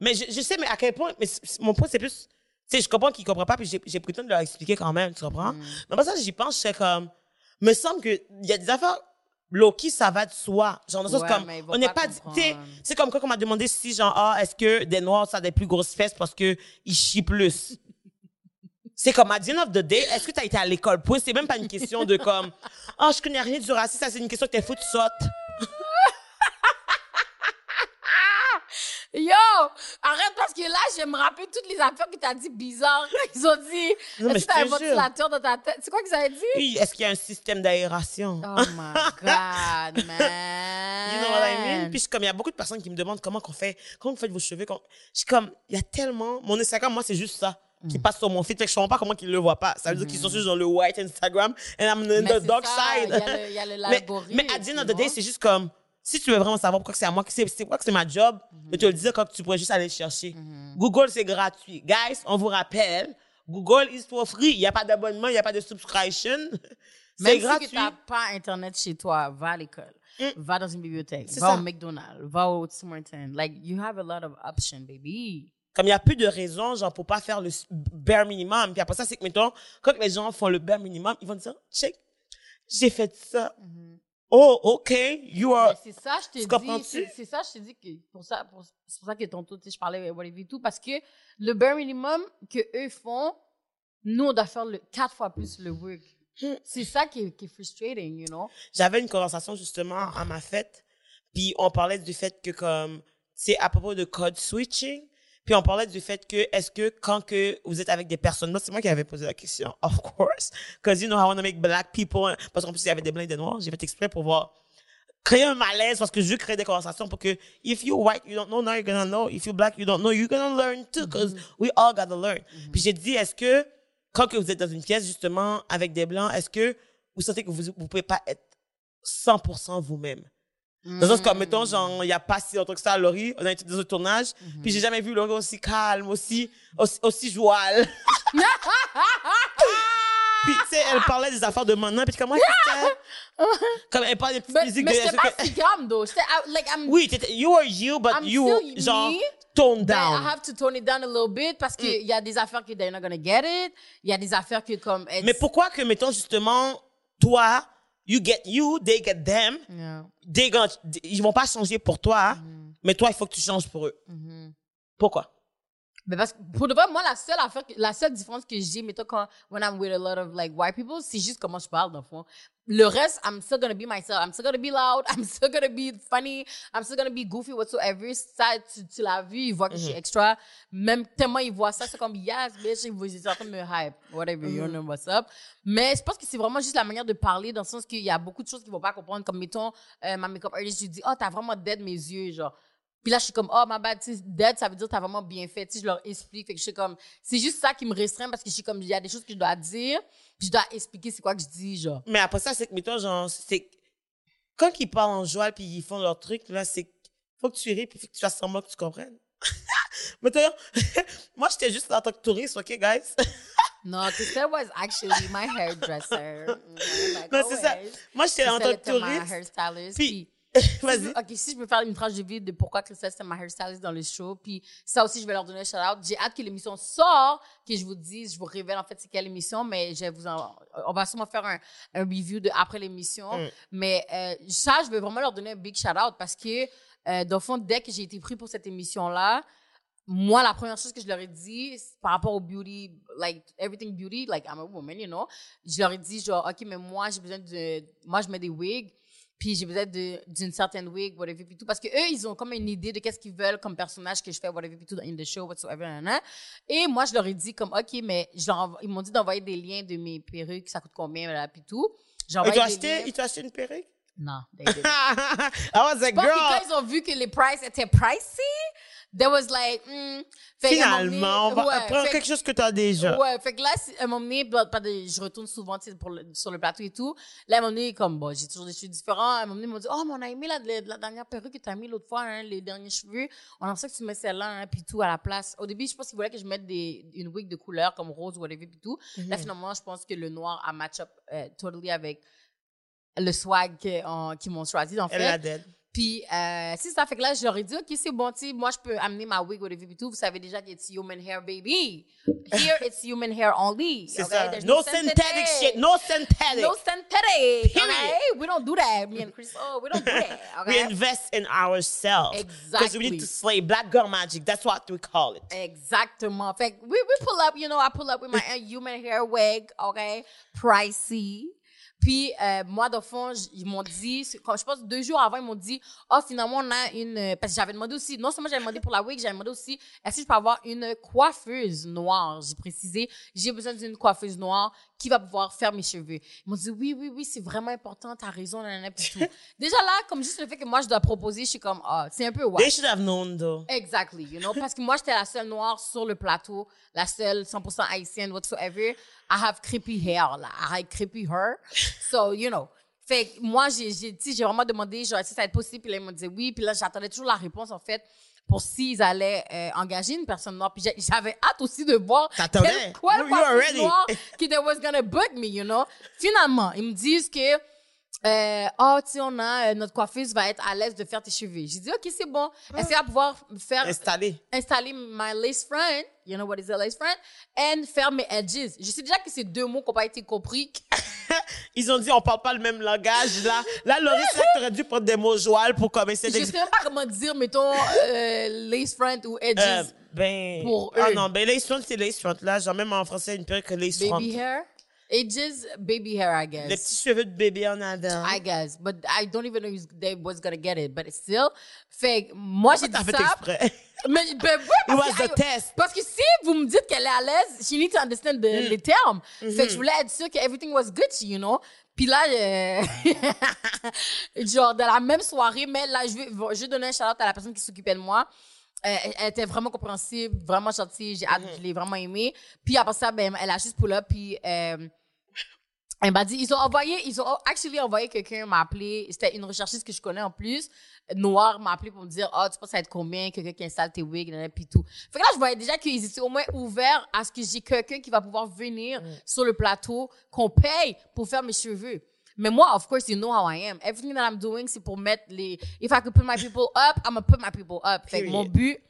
Mais je, je sais, mais à quel point. Mais mon point, c'est plus. Tu sais, je comprends qu'ils comprennent pas, puis j'ai, pris le temps de leur expliquer quand même, tu comprends? Mm. Mais après ça, j'y pense, c'est comme. Me semble qu'il y a des affaires. Loki, ça va de soi. Genre, Ouais, comme. On n'est pas pas. c'est comme quand on m'a demandé si, genre, ah, est-ce que des noirs, ça a des plus grosses fesses parce que ils chient plus? C'est comme, à the end of the day, est-ce que tu as été à l'école? Point, c'est même pas une question de comme, [LAUGHS] ah, je connais rien du racisme, ça, c'est une question que t'es fou, tu Yo! Arrête parce que là, je me rappelle toutes les affaires que t'as dit bizarres. [LAUGHS] Ils ont dit, est-ce que t'as un ventilateur dans ta tête? C'est quoi qu'ils avaient dit? Oui, est-ce qu'il y a un système d'aération? Oh my God, [LAUGHS] man. You know what I mean? Puis comme, il y a beaucoup de personnes qui me demandent comment qu'on fait, comment vous faites vos cheveux. Comment... Je suis comme, il y a tellement, mon Instagram, moi, c'est juste ça. qui passent sur mon feed. Fait que je comprends pas comment ils le voient pas. Ça veut dire qu'ils sont juste dans le white Instagram and I'm in Mais the dark ça, side. il y a le- y a le- [LAUGHS] mais, mais at the end of the day, c'est juste comme, si tu veux vraiment savoir pourquoi c'est à moi, que c'est, quoi que c'est ma job, je te le dire quand tu pourrais juste aller le chercher. Google, c'est gratuit. Guys, on vous rappelle, Google is for free. Il n'y a pas d'abonnement, il n'y a pas de subscription. [LAUGHS] c'est Même gratuit. si tu n'as pas Internet chez toi, va à l'école. Va dans une bibliothèque. C'est Va ça. au McDonald's. Va au Tim Hortons. Like, you have a lot of options, baby. comme il n'y a plus de raison, genre, pour pas faire le bare minimum. Puis après ça, c'est que, mettons, quand les gens font le bare minimum, ils vont dire, check, j'ai fait ça. Oh, OK, you are... C'est ça, je te dis. c'est- ça, je te dis que pour ça, pour- c'est pour ça que tantôt, tu sais, je parlais whatever et tout, parce que le bare minimum que eux font, nous, on doit faire le quatre fois plus le work. Hmm. C'est ça qui est, qui est frustrating, you know? J'avais une conversation, justement, à ma fête, puis on parlait du fait que, comme, c'est à propos de code switching, puis on parlait du fait que, est-ce que quand que vous êtes avec des personnes, c'est moi qui avais posé la question, [LAUGHS] of course, because you know how I want to make black people, parce qu'en plus, il y avait des blancs et des noirs, j'ai fait exprès pour voir, créer un malaise, parce que je créer des conversations pour que, if you white, you don't know, now you're gonna know, if you black, you don't know, you're gonna learn too, because we all gotta learn. Puis j'ai dit, est-ce que, quand que vous êtes dans une pièce, justement, avec des blancs, est-ce que vous sentez que vous, vous pouvez pas être 100% vous-même? Dans le sens comme, mettons, genre, il n'y a pas si longtemps que ça à Laurie, on a été dans un tournage, puis j'ai jamais vu Laurie aussi calme, aussi, aussi, aussi joie. [LAUGHS] puis, tu sais, elle parlait des affaires de maintenant, puis comment c'était? [LAUGHS] Comme elle parlait des petites Mais, musiques mais de... j'étais pas [LAUGHS] si calme, though. I- like, I'm, Oui, you were you, but I'm you, genre, me, toned Ben, down. I have to tone it down a little bit parce qu'il y a des affaires que they're not gonna get it. Il y a des affaires que comme. it's- Mais pourquoi que, mettons, justement, toi, you get you, they get them, Yeah. they gonna, ils vont pas changer pour toi, mais toi, il faut que tu changes pour eux. Pourquoi? Mais parce que pour de vrai, moi, la seule affaire, la seule différence que j'ai, mettons, quand, when I'm with a lot of like white people, c'est juste comment je parle, dans le fond. Le reste, I'm still gonna be myself. I'm still gonna be loud. I'm still gonna be funny. I'm still gonna be goofy whatsoever. Ça, tu, tu l'as vu, ils voient que je suis extra. Même tellement ils voient ça, c'est comme, yes, bitch, ils sont en train de me hype. Whatever, you know what's up. Mais je pense que c'est vraiment juste la manière de parler, dans le sens qu'il y a beaucoup de choses qu'ils vont pas comprendre. Comme, mettons, euh, ma make-up artist, je dis, oh, t'as vraiment dead mes yeux, genre. Puis là, je suis comme, oh, ma bad, dead, ça veut dire que t'as vraiment bien fait. Tu sais, je leur explique. Fait que je suis comme, c'est juste ça qui me restreint parce que je suis comme, il y a des choses que je dois dire, puis je dois expliquer c'est quoi que je dis, genre. Mais après ça, c'est que, mettons, genre, c'est. Quand ils parlent en joie puis ils font leur truc, là, c'est. Faut que tu ris puis faut que tu fasses semblant que tu comprennes. [LAUGHS] Mais d'ailleurs, [LAUGHS] moi, j'étais juste en tant que touriste, OK, guys? No, Christelle was actually my hairdresser. Mm, like Non, c'est ça. Moi, j'étais en tant que touriste. Puis, [LAUGHS] Vas-y. OK, si je peux faire une tranche de vie de pourquoi Christelle c'était ma hairstylist dans le show, puis ça aussi, je vais leur donner un shout-out. J'ai hâte que l'émission sorte, que je vous dise, je vous révèle en fait c'est quelle émission, mais je vais vous en, on va sûrement faire un, un review de après l'émission. Mm. Mais euh, ça, je veux vraiment leur donner un big shout-out parce que, euh, dans le fond, dès que j'ai été pris pour cette émission-là, moi, la première chose que je leur ai dit c'est par rapport au beauty, like everything beauty, like I'm a woman, you know, je leur ai dit genre, ok, mais moi j'ai besoin de, moi je mets des wigs, puis j'ai besoin d'une certaine wig, whatever, puis tout, parce que eux ils ont comme une idée de qu'est-ce qu'ils veulent comme personnage que je fais, whatever, puis tout, in the show, whatsoever, nan, nan. Et moi je leur ai dit comme, ok, mais je leur envo- ils m'ont dit d'envoyer des liens de mes perruques, ça coûte combien, là, puis tout. J'ai Ils envoyé ils t'ont acheté une perruque? Non. [LAUGHS] I was like, Je pense que quand girl! ils ont vu que les prices étaient pricey, they was like, hmm. Finalement, on va ouais, prendre quelque chose que t'as déjà. Ouais, fait que là, à un moment donné, bah, je retourne souvent tu sais, pour le- sur le plateau et tout. Là, à un moment donné, comme, bon, j'ai toujours des cheveux différents. À un moment donné, ils m'ont dit, oh, mais on a aimé la, dernière perruque que tu as mis l'autre fois, hein, les derniers cheveux. On a ça que tu mets celle-là, hein, puis tout à la place. Au début, je pense qu'ils voulaient que je mette des, une wig de couleur comme rose ou whatever, puis tout. Mhm. Là, finalement, je pense que le noir a match up euh, totally avec le swag qu'ils m'ont choisi, en Elle fait. dead. Puis, euh, c'est ça. Fait que là, leur dit, OK, c'est bon, tu moi, je peux amener ma wig, whatever, puis tout. Vous savez déjà que it's human hair, baby. Here, it's human hair only. C'est okay? ça. There's No synthetic shit. No synthetic. No synthetic. Period. Okay? We don't do that. Me and Chris, oh, we don't do that. [LAUGHS] We invest in ourselves. Exactly. Because we need to slay black girl magic. That's what we call it. Exactement. Fait que we, we pull up, you know, I pull up with my uh, human hair wig, okay? Pricey. Puis, euh, moi, de fond, ils m'ont dit, comme je pense deux jours avant, ils m'ont dit, oh, finalement, on a une. euh, Parce que j'avais demandé aussi, non seulement j'avais demandé pour la wig, j'avais demandé aussi, est-ce que je peux avoir une coiffeuse noire? J'ai précisé, j'ai besoin d'une coiffeuse noire qui va pouvoir faire mes cheveux. Ils m'ont dit, oui, oui, oui, c'est vraiment important, t'as raison, nanana, puis tout. [LAUGHS] Déjà là, comme juste le fait que moi, je dois proposer, je suis comme, ah, c'est un peu They wack. should have known, though. Exactly, you know, [LAUGHS] parce que moi, j'étais la seule noire sur le plateau, la seule 100% haïtienne, whatsoever. I have creepy hair, là. I have creepy hair. [LAUGHS] So, you know. Fait que moi, j'ai, j'ai vraiment demandé, genre, si ça va être possible, puis là, ils m'ont dit oui, puis là, j'attendais toujours la réponse, en fait, pour s'ils allaient euh, engager une personne noire. Puis j'avais hâte aussi de voir quelle, quoi ready. noire qui was gonna book me, you know. Finalement, ils me disent que euh, oh, tu sais, on a euh, notre coiffeuse va être à l'aise de faire tes cheveux. J'ai dit OK, c'est bon. Est-ce qu'elle va pouvoir faire Installé. installer my lace front, you know what is a lace front, and faire mes edges. Je sais déjà que c'est deux mots qui n'ont pas été compris. [LAUGHS] Ils ont dit, on parle pas le même langage, là. Là, Laurie, que t'aurais dû prendre des mots jouales pour comme essayer Je de... sais même pas comment dire, mettons, euh, lace front ou edges. Euh, ben... Pour Ah eux. non, ben lace front, c'est lace front. Là, genre même en français, une perruque que lace front. baby hair? Edges, baby hair, I guess. Les petits cheveux de bébé en avant. I guess. But I don't even know if they was gonna get it. But still. Fait moi, j'ai dit fait ça. exprès. [LAUGHS] Mais, ben, It parce was que- the test. Parce que si vous me dites qu'elle est à l'aise, she needs to understand the- Mm. les termes. Fait Mm-hmm. que je voulais être sûre que everything was Gucci, you know? Puis là, euh, [LAUGHS] genre, dans la même soirée, mais là, je vais, je vais donner un shout-out à la personne qui s'occupait de moi. Elle, elle était vraiment compréhensive, vraiment gentille. J'ai Mm-hmm. je l'ai vraiment aimée. Puis après ça, ben, elle a juste pull up, puis... Euh, elle m'a dit, ils ont envoyé, ils ont actually envoyé quelqu'un m'a appelé, c'était une recherchiste que je connais en plus, noire, m'a appelé pour me dire, oh, tu penses que ça va être combien, quelqu'un qui installe tes wigs, puis tout. Fait que là, je voyais déjà qu'ils étaient au moins ouverts à ce que j'ai quelqu'un qui va pouvoir venir sur le plateau, qu'on paye pour faire mes cheveux. Mais moi, of course, you know how I am. Everything that I'm doing, c'est pour mettre les, if I could put my people up, I'm gonna put my people up. Fait que mon but,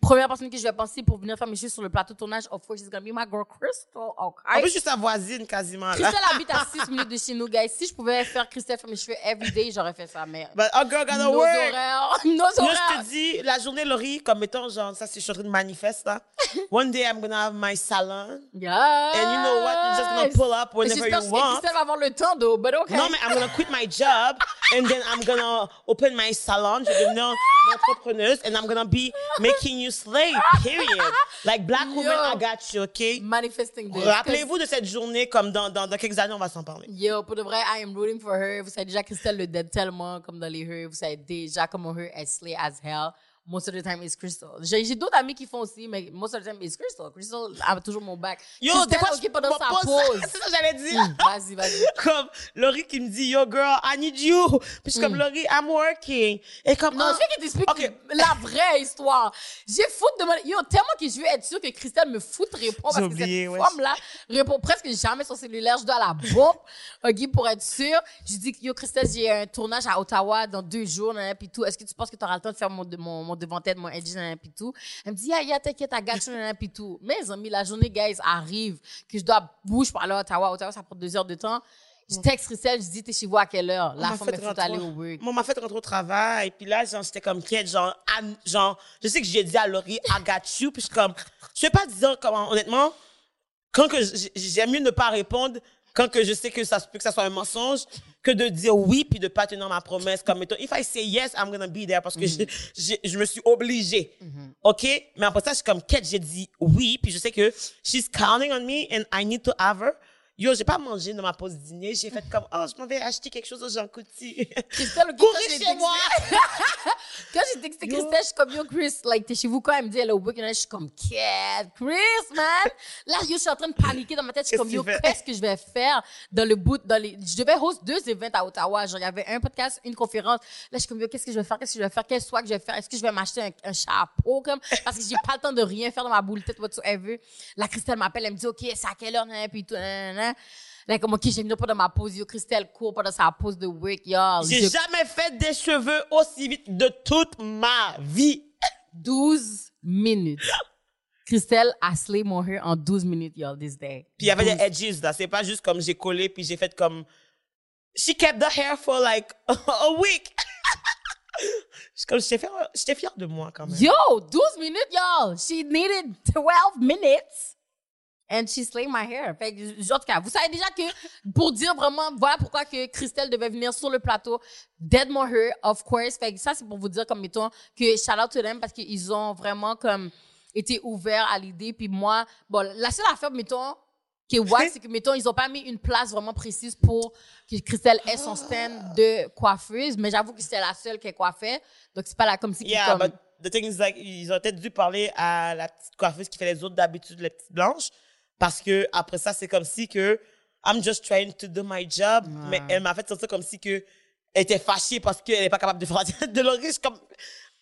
première personne que je vais penser pour venir faire mes cheveux sur le plateau de tournage, of course, it's gonna be my girl Crystal, okay? En plus, je suis sa voisine quasiment, là. Christelle habite à [LAUGHS] 6 minutes de chez nous, guys. Si je pouvais faire Christelle faire mes cheveux everyday, j'aurais fait ça, mais. But a girl gotta nos work. horaires, [LAUGHS] nos Moi, je horaires. te dis, la journée, Laurie, comme mettons, genre, ça, c'est je suis en train de manifester, là. [LAUGHS] One day, I'm gonna have my salon. Yes. And you know what? You're just gonna pull up whenever you que want. Christelle va avoir le temps, though, but okay. Non, mais I'm gonna quit my job and then I'm gonna open my salon. Je vais devenir entrepreneuse and I'm gonna be making you slave, period. [LAUGHS] Like black woman, Yo. I got you, okay? Manifesting this. Rappelez-vous de cette journée comme dans, dans, dans quelques années, on va s'en parler. Yo, pour de vrai, I am rooting for her. Vous savez déjà, Christelle le dead tellement comme dans les her. Vous savez déjà comment her est slay as hell. Most of the time, it's Crystal. J'ai d'autres amis qui font aussi, mais most of the time, it's Crystal. Crystal a toujours mon back. Yo, fois, ok, pendant je sa pause. [LAUGHS] C'est ça que j'allais dire. Hmm, Vas-y, vas-y. [LAUGHS] comme Laurie qui me dit, yo girl, I need you. Puis je suis comme, Laurie, I'm working. Et comme. Non, ah, je veux qu'elle t'explique Ok. la vraie histoire. J'ai foutu de demander. Yo, tellement que je veux être sûre que Christelle me fout de répondre parce J'ai que oublié, cette ouais. femme-là répond presque jamais sur cellulaire. Je dois la bombe, ok, pour être sûre. Je dis, yo, Christelle, j'ai un tournage à Ottawa dans deux jours, nanana, puis tout. Est-ce que tu penses que tu auras le temps de faire mon, mon, mon devant-tête, mon edge, nanana, puis tout? Elle me dit, yeah, yeah, t'inquiète, I got you, nanana, puis tout. Mes amis, la journée, guys, arrive, que je dois bouger pour aller à Ottawa. Ottawa, ça prend deux heures de temps. Je texte Christelle, je dis, t'es chez vous à quelle heure? La femme rentrer aller au- work. Moi, m'a fait rentrer au travail. Puis là, genre, j'étais comme quête, genre, genre, je sais que j'ai dit à Laurie, I got you. Puis je suis comme, je vais pas dire comment, honnêtement, quand que j'aime mieux ne pas répondre quand que je sais que ça peut que ça soit un mensonge que de dire oui puis de pas tenir ma promesse comme mettons if I say yes I'm gonna be there parce que j'ai- j'ai- je me suis obligée ok? Mais après ça je suis comme quête j'ai dit oui puis je sais que she's counting on me and I need to have her yo j'ai pas mangé dans ma pause dîner j'ai fait comme oh je m'en vais acheter quelque chose au Jean Coutu Christelle, j'ai chez moi [LAUGHS] Quand j'ai texté Christelle, je suis comme, yo, Chris, like, t'es chez vous quand? Elle me dit, elle est au book, je suis comme, Cat, Chris, man. Là, yo, je suis en train de paniquer dans ma tête. Je suis comme, yo, qu'est-ce que je vais faire dans le bout, dans les, je devais host deux événements à Ottawa. Genre, il y avait un podcast, une conférence. Là, je suis comme, yo, qu'est-ce que je vais faire? Qu'est-ce que je vais faire? Quel soir que je vais faire? Est-ce que je vais m'acheter un, un chapeau, comme, parce que j'ai pas le temps de rien faire dans ma boule tête, whatsoever. Là, Christelle m'appelle, elle me dit, OK, c'est à quelle heure, puis tout, nan, nan, nan. OK, j'ai pendant ma pause, yo, Christelle court pendant sa pause de work, yo. j'ai jamais fait des cheveux aussi vite de toute ma vie 12 minutes. Christelle a slay mon hair en 12 minutes, y'all, this day. Puis il y avait 12. des edges là. C'est pas juste comme j'ai collé puis j'ai fait comme. She kept the hair for like [LAUGHS] a week. [LAUGHS] J'étais fière de moi quand même. Yo, 12 minutes, y'all. She needed 12 minutes. And she slayed my hair. Fait que, en tout cas, vous savez déjà que, pour dire vraiment, voilà pourquoi que Christelle devait venir sur le plateau, Dead More Hair, of course. Fait que ça, c'est pour vous dire, comme, mettons, que shout out to them parce qu'ils ont vraiment, comme, été ouverts à l'idée. Puis moi, bon, la seule affaire, mettons, qui est wack, [LAUGHS] c'est que, mettons, ils ont pas mis une place vraiment précise pour que Christelle ait son stand de coiffeuse, mais j'avoue que c'est la seule qui est coiffée. Donc, c'est pas là comme si... Yeah, comme... but the thing is like, ils ont peut-être dû parler à la petite coiffeuse qui fait les autres d'habitude, les petites blanches, parce que après ça, c'est comme si que I'm just trying to do my job, mais elle m'a fait sentir comme si que elle était fâchée parce qu'elle n'est pas capable de faire [LAUGHS] de suis comme,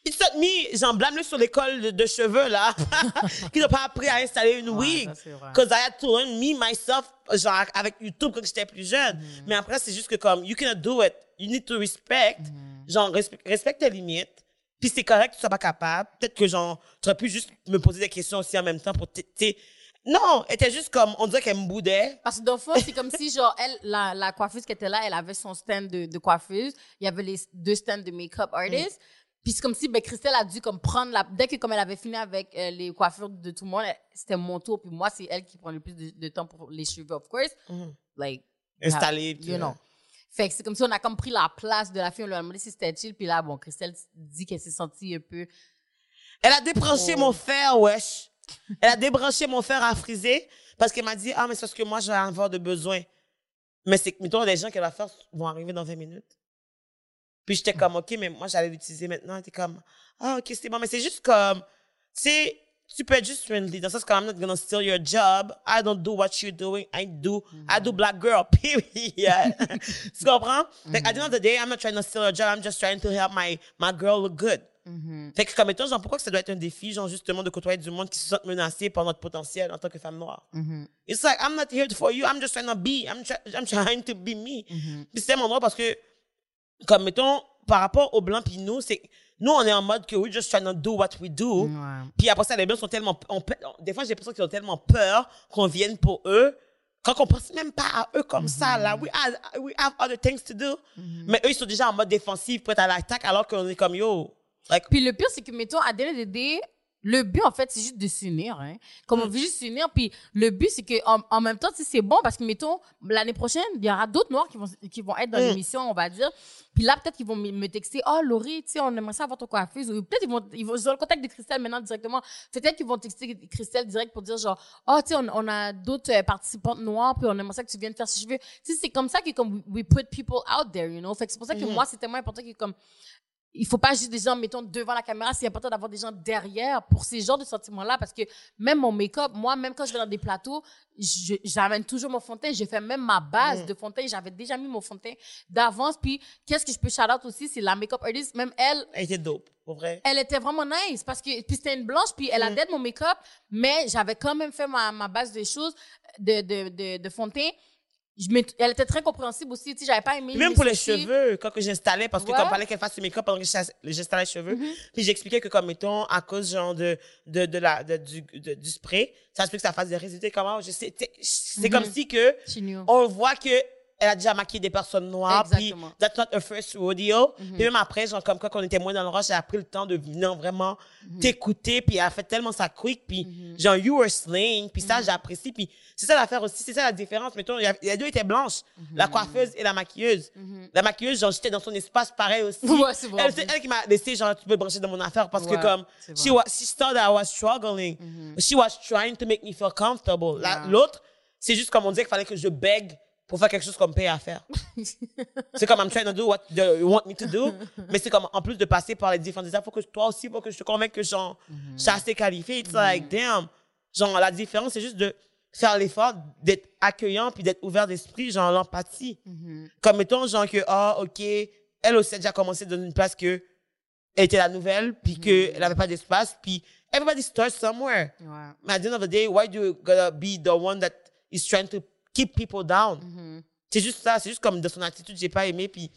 It's not me, j'en blâme sur l'école de, de cheveux, là, [LAUGHS] qui n'ont pas appris à installer une wig. c'est vrai. Cause I had to learn me, myself, genre, avec YouTube quand j'étais plus jeune. Mm. Mais après, c'est juste que comme, you cannot do it. You need to respect. Mm. Genre, respect, respecte tes limites. Puis c'est correct que tu sois pas capable. Peut-être que, genre, tu aurais pu juste me poser des questions aussi en même temps pour t- t- Non, elle était juste comme, on dirait qu'elle me boudait. Parce que dans le fond, c'est comme si, genre, elle, la, la coiffeuse qui était là, elle avait son stand de, de coiffeuse. Il y avait les deux stands de make-up artist. Puis c'est comme si, ben, Christelle a dû comme prendre la, dès que comme elle avait fini avec euh, les coiffures de tout le monde, c'était mon tour. Puis moi, c'est elle qui prend le plus de, de temps pour les cheveux, of course. Like, Installée. you know. Fait que c'est comme si on a comme pris la place de la fille, on lui a demandé si c'était chill. Puis là, bon, Christelle dit qu'elle s'est sentie un peu, Elle a débranché Oh. mon fer, wesh. Elle a débranché mon fer à friser parce qu'elle m'a dit, ah, mais c'est parce que moi, j'ai avoir de besoin. Mais c'est que, mettons, les gens qu'elle va faire vont arriver dans 20 minutes. Puis j'étais comme, OK, mais moi, j'allais l'utiliser maintenant. Était comme, ah, OK, c'est bon. Mais c'est juste comme, tu sais, tu peux être juste friendly. Dans le sens que I'm not gonna steal your job. I don't do what you're doing. I do, I do black girl, [LAUGHS] period. tu comprends? Like, at the end of the day, I'm not trying to steal your job. I'm just trying to help my, my girl look good. Fait que comme étant, genre, pourquoi que ça doit être un défi, genre, justement, de côtoyer du monde qui se sentent menacés par notre potentiel en tant que femme noire? It's like, I'm not here for you, I'm just trying to be, I'm, try- I'm trying to be me. Puis c'est mon droit parce que, comme mettons, par rapport aux blancs puis nous, c'est, nous, on est en mode que we're just trying to do what we do. Puis après ça, les blancs sont tellement, on des fois, j'ai l'impression qu'ils ont tellement peur qu'on vienne pour eux, quand on pense même pas à eux comme ça, là. We have, we have other things to do. Mais eux, ils sont déjà en mode défensif, prêts à l'attaque, alors qu'on est comme, yo, like, Puis le pire, c'est que, mettons, à day, le but, en fait, c'est juste de s'unir. Hein. Comme on Mm. veut juste s'unir. Puis le but, c'est que en, en même temps, c'est bon parce que, mettons, l'année prochaine, il y aura d'autres Noirs qui vont, qui vont être dans Mm. l'émission, on va dire. Puis là, peut-être qu'ils vont me texter, oh, Laurie, tu sais, on aimerait ça avoir ton coiffeuse. Ou peut-être ils vont, ils vont, ils ont le contact de Christelle maintenant directement. Peut-être qu'ils vont texter Christelle direct pour dire, genre, oh, tu sais, on, on a d'autres euh, participantes noires, puis on aimerait ça que tu viennes faire ses cheveux. Tu sais, c'est comme ça que, comme, we- put people out there, you know? Fait que c'est pour ça Mm. que moi, c'est tellement important que, comme, il faut pas juste des gens, mettons, devant la caméra, c'est important d'avoir des gens derrière pour ces genres de sentiments-là, parce que même mon make-up, moi, même quand je vais dans des plateaux, j'amène toujours mon fond de teint, j'ai fait même ma base de fond de teint, j'avais déjà mis mon fond de teint d'avance, puis qu'est-ce que je peux shout-out aussi, c'est la make-up artist, même elle, elle était dope, pour vrai. elle était vraiment nice parce que puis c'était une blanche puis elle a dead mon make-up mais j'avais quand même fait ma, ma base de choses de de de, de fond de teint je elle était très compréhensible aussi tu sais j'avais pas aimé même pour les cheveux, quand que j'installais, parce que Ouais. comme fallait qu'elle fasse le make-up pendant que j'insta- j'installais les cheveux, puis j'expliquais que comme mettons à cause genre de de de la de, du du spray, ça se peut que ça fasse des résultats. Comment je sais c'est comme si que on voit que elle a déjà maquillé des personnes noires, puis Exactement. that's not her first rodeo. Puis même après, genre comme quand on était moins dans le rush, elle a pris le temps de venir vraiment t'écouter, puis elle a fait tellement sa quick, puis genre you were slaying, puis ça j'apprécie, puis c'est ça l'affaire aussi, c'est ça la différence. Mettons, les deux étaient blanches, la coiffeuse et la maquilleuse. La maquilleuse, genre j'étais dans son espace pareil aussi. [LAUGHS] Ouais, c'est vrai. Elle, c'est elle qui m'a laissé genre tu peux brancher dans mon affaire parce que comme c'est she was she thought I was struggling, she was trying to make me feel comfortable. La-. L'autre, c'est juste comme on disait qu'il fallait que je bègue pour faire quelque chose qu'on me paye à faire. [LAUGHS] c'est comme I'm trying to do what you want me to do, mais c'est comme en plus de passer par les différentes étapes, faut que toi aussi, faut que je te convainque que genre, suis assez qualifié. It's like damn, genre la différence c'est juste de faire l'effort d'être accueillant puis d'être ouvert d'esprit, genre l'empathie. Comme mettons genre que ah ok, elle aussi a déjà commencé dans une place que elle était la nouvelle puis que elle avait pas d'espace puis everybody starts somewhere. Ouais. Mais at the end of the day, why do you gotta be the one that is trying to keep people down? C'est juste ça, c'est juste comme de son attitude, j'ai pas aimé, puis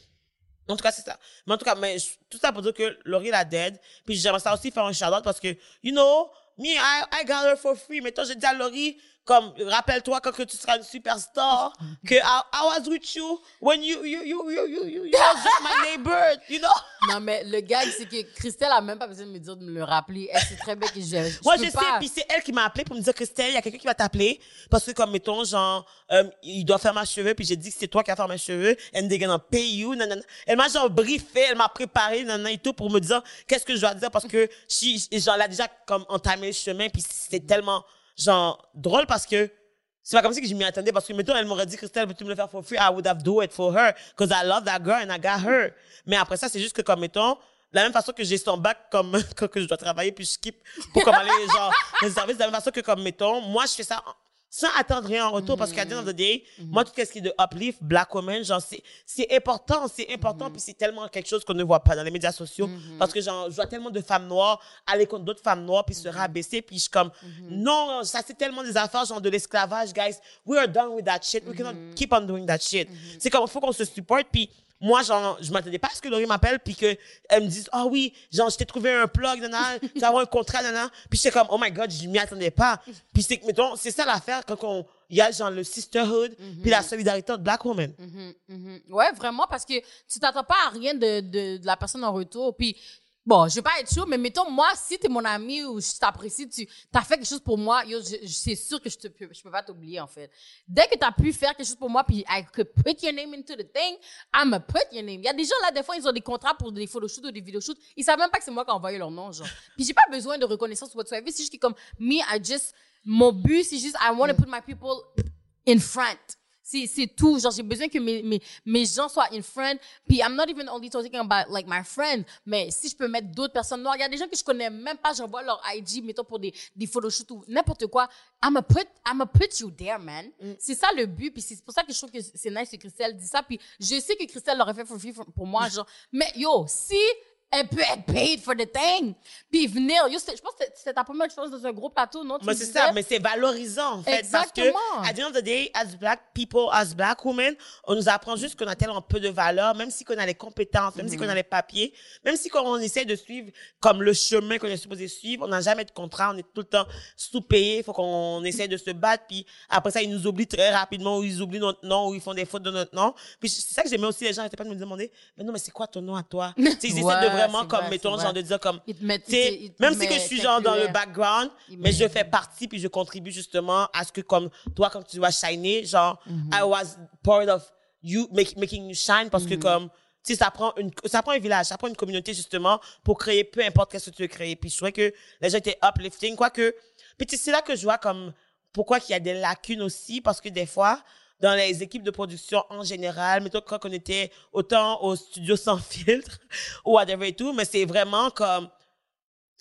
en tout cas, c'est ça. Mais en tout cas, mais tout ça pour dire que Laurie la dead, puis j'aimerais ça aussi faire un shout-out parce que, you know, me, I, I got her for free. Mais toi, j'ai dit à Laurie, comme, rappelle-toi quand que tu seras une superstar, [LAUGHS] que I, I was with you when you, you, you, you, you, you, you was just my [LAUGHS] neighbor, you know? [LAUGHS] non mais le gag c'est que Christelle a même pas besoin de me dire de me le rappeler elle sait très bien que je, je Moi, je sais, pas. puis c'est elle qui m'a appelé pour me dire, Christelle, il y a quelqu'un qui va t'appeler. Parce que, comme, mettons, genre, euh, il doit faire ma cheveux, puis j'ai dit que c'est toi qui vas faire mes cheveux, and they're gonna pay you, nanana. Elle m'a, genre, briefé, elle m'a préparé, nanana, et tout, pour me dire qu'est-ce que je dois dire, parce que, je, genre, elle a déjà, comme, entamé le chemin, puis c'était tellement, genre, drôle, parce que, c'est pas comme si que je m'y attendais parce que, mettons, elle m'aurait dit, Christelle, peux-tu me le faire for free? I would have do it for her. Cause I love that girl and I got her. Mais après ça, c'est juste que, comme, mettons, de la même façon que j'ai son bac comme, [LAUGHS] que je dois travailler puis je skip pour comme aller, genre, les services, de la même façon que, comme, mettons, moi, je fais ça sans attendre rien en retour parce qu'à the end of the day, moi, tout ce qui est de uplift, black woman, genre, c'est, c'est important, c'est important puis c'est tellement quelque chose qu'on ne voit pas dans les médias sociaux parce que, genre, je vois tellement de femmes noires aller contre d'autres femmes noires puis se rabaisser puis je suis comme, non, ça c'est tellement des affaires, genre, de l'esclavage, guys. We are done with that shit. We cannot keep on doing that shit. C'est comme, faut qu'on se supporte puis moi, genre, je m'attendais pas à ce que Laurie m'appelle puis que elle me dise, ah oui, genre, je t'ai trouvé un plug, nana, tu vas avoir un contrat, nana. Puis j'étais comme, oh my god, je m'y attendais pas. Puis c'est que, mettons, c'est ça l'affaire quand on, il y a genre le sisterhood puis la solidarité de black women. Mhm, mhm. Ouais, vraiment, parce que tu t'attends pas à rien de, de, de la personne en retour. Puis, bon, je vais pas être chaud, mais mettons, moi, si t'es mon ami ou je t'apprécie, tu as fait quelque chose pour moi, yo, je, je- c'est sûr que je te peux, je peux pas t'oublier, en fait. Dès que t'as pu faire quelque chose pour moi, puis I could put your name into the thing, I'ma put your name. Il y a des gens, là, des fois, ils ont des contrats pour des photoshoots ou des vidéoshoots. Ils savent même pas que c'est moi qui ai envoyé leur nom, genre. [LAUGHS] Puis j'ai pas besoin de reconnaissance ou whatsoever. C'est juste que comme, me, I just, mon but, c'est juste, I want to put my people in front. C'est, tout. Genre, j'ai besoin que mes, mes, mes gens soient in front. Puis, I'm not even only talking about, like, my friends. Mais si je peux mettre d'autres personnes noires, il y a des gens que je connais même pas, j'envoie leur IG, mettons, pour des, des photoshoots ou n'importe quoi. I'm put, I'm put you there, man. C'est ça le but. Puis, c'est pour ça que je trouve que c'est nice que Christelle dit ça. Puis, je sais que Christelle l'aurait fait for free for- pour moi, [LAUGHS] genre. Mais, yo, si elle peut être paid for the thing, puis venir, je pense que c'était ta première expérience dans un gros plateau, non? Tu Mais c'est ça, mais c'est valorisant, en fait. Exactement. Parce que, at the end of the day, as black people, as black women, on nous apprend juste qu'on a tellement peu de valeur, même si qu'on a les compétences, même si qu'on a les papiers, même si quand on essaie de suivre comme le chemin qu'on est supposé suivre, on n'a jamais de contrat, on est tout le temps sous-payé, il faut qu'on essaie de se battre, puis après ça, ils nous oublient très rapidement, ou ils oublient notre nom, ou ils font des fautes de notre nom. Puis c'est ça que j'aimais aussi, les gens n'arrêtaient pas de me demander, mais non, mais c'est quoi ton nom à toi? Ils essaient de vraiment, comme, vrai, mettons, genre de dire comme, même si que je suis genre dans le inclus, background, mais je fais partie puis je contribue justement à ce que comme toi quand tu vas shiner, genre Mhm. I was part of you make- making you shine parce que comme tu sais ça prend une ça prend un village, ça prend une communauté justement pour créer peu importe qu'est-ce que tu veux créer. Puis je trouvais que les gens étaient uplifting quoique puis c'est là que je vois comme pourquoi qu'il y a des lacunes aussi parce que des fois dans les équipes de production en général, mettons quand on était autant au studio sans [LAUGHS] filtre ou whatever et tout, mais c'est vraiment comme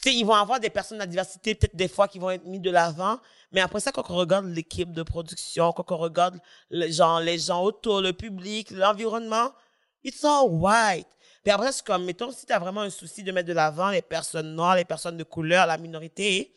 tu sais, ils vont avoir des personnes de la diversité, peut-être des fois, qui vont être mis de l'avant. Mais après ça, quand on regarde l'équipe de production, quand on regarde genre, les gens autour, le public, l'environnement, it's all white. Puis après, c'est comme, mettons, si tu as vraiment un souci de mettre de l'avant les personnes noires, les personnes de couleur, la minorité,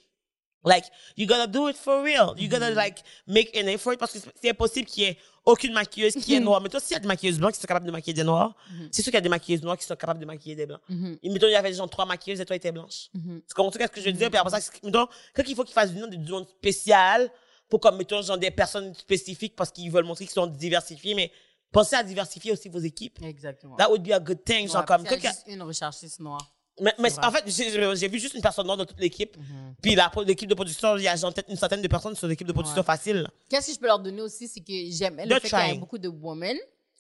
like, you gotta do it for real. You gotta, like, make an effort parce que c'est- c'est impossible qu'il y ait aucune maquilleuse qui est noire. Mais toi, s'il y a des maquilleuses blanches qui sont capables de maquiller des noirs, c'est sûr qu'il y a des maquilleuses noires qui sont capables de maquiller des blancs. Et mettons, il y avait genre trois maquilleuses et toi, était blanche. Tu comprends ce que je veux dire? Puis après ça, c'est- mettons, quand il faut qu'ils fassent du de zone spéciale pour comme, mettons, genre des personnes spécifiques parce qu'ils veulent montrer qu'ils sont diversifiés, mais pensez à diversifier aussi vos équipes. Exactement. That would be a good thing. Genre comme, juste une recherchiste noire. Mais, mais en fait, j'ai vu juste une personne noire dans toute l'équipe. Puis la- l'équipe de production, il y a genre peut-être une centaine de personnes sur l'équipe de production Ouais. facile. Qu'est-ce que je peux leur donner aussi, c'est que j'aime le fait qu'il y trying. beaucoup de women.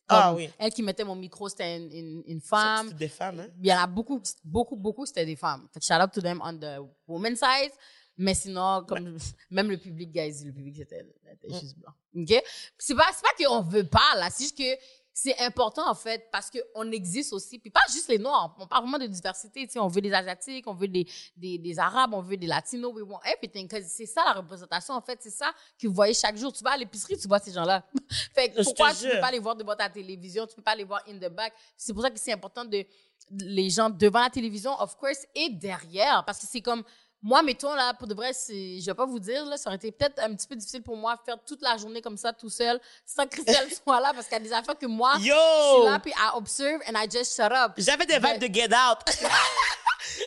Ah oui. Elle qui mettait mon micro, c'était une, une, femme. des femmes, hein. Il y en a beaucoup, beaucoup, beaucoup, c'était des femmes. Fait que shout out to them on the woman side. Mais sinon, comme, [LAUGHS] même le public, guys, le public, c'était c'était Mm. juste blanc. OK? C'est pas, c'est pas qu'on veut pas, là. C'est juste que c'est important, en fait, parce qu'on existe aussi. Puis pas juste les Noirs. On parle vraiment de diversité. Tu sais, on veut des Asiatiques, on veut des, des, des Arabes, on veut des Latinos. We want everything. c'est ça, la représentation, en fait. C'est ça que vous voyez chaque jour. Tu vas à l'épicerie, tu vois ces gens-là. [LAUGHS] fait que pourquoi tu peux pas les voir devant ta télévision? Tu peux pas les voir in the back? C'est pour ça que c'est important de les gens devant la télévision, of course, et derrière. Parce que c'est comme, moi, mettons, là, pour de vrai, c'est, je vais pas vous dire, là, ça aurait été peut-être un petit peu difficile pour moi de faire toute la journée comme ça, tout seul, sans que Christelle [LAUGHS] soit là, parce qu'il y a des affaires que moi, Yo! je suis là, puis I observe and I just shut up. J'avais des vibes de Get Out. [LAUGHS]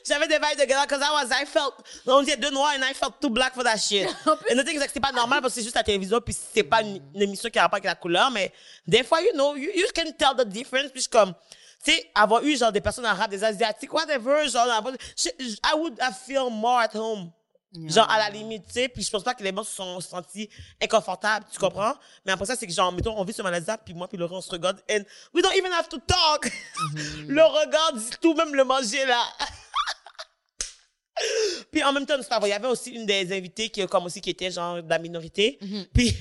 J'avais des vibes de Get Out because I was, I felt, on était deux noirs and I felt too black for that shit. Et c'est que c'est pas normal parce que c'est juste la télévision puis c'est pas une, une émission qui a rapport avec la couleur, mais des fois, you know, you, you can tell the difference puis je comme, tu sais, avoir eu genre des personnes arabes, des asiatiques, whatever, genre, I would have feel more at home. Genre, à la limite, tu sais, puis je pense pas que les gens se sont sentis inconfortables, tu comprends? Mais après ça, c'est que genre, mettons, on vit sur Malazza, puis moi, puis Laurent, on se regarde, and we don't even have to talk! [LAUGHS] le regard dit tout, même le manger, là. [LAUGHS] Puis en même temps, c'est pas vrai, il y avait aussi une des invitées qui, comme aussi, qui était genre de la minorité. Mhm. Puis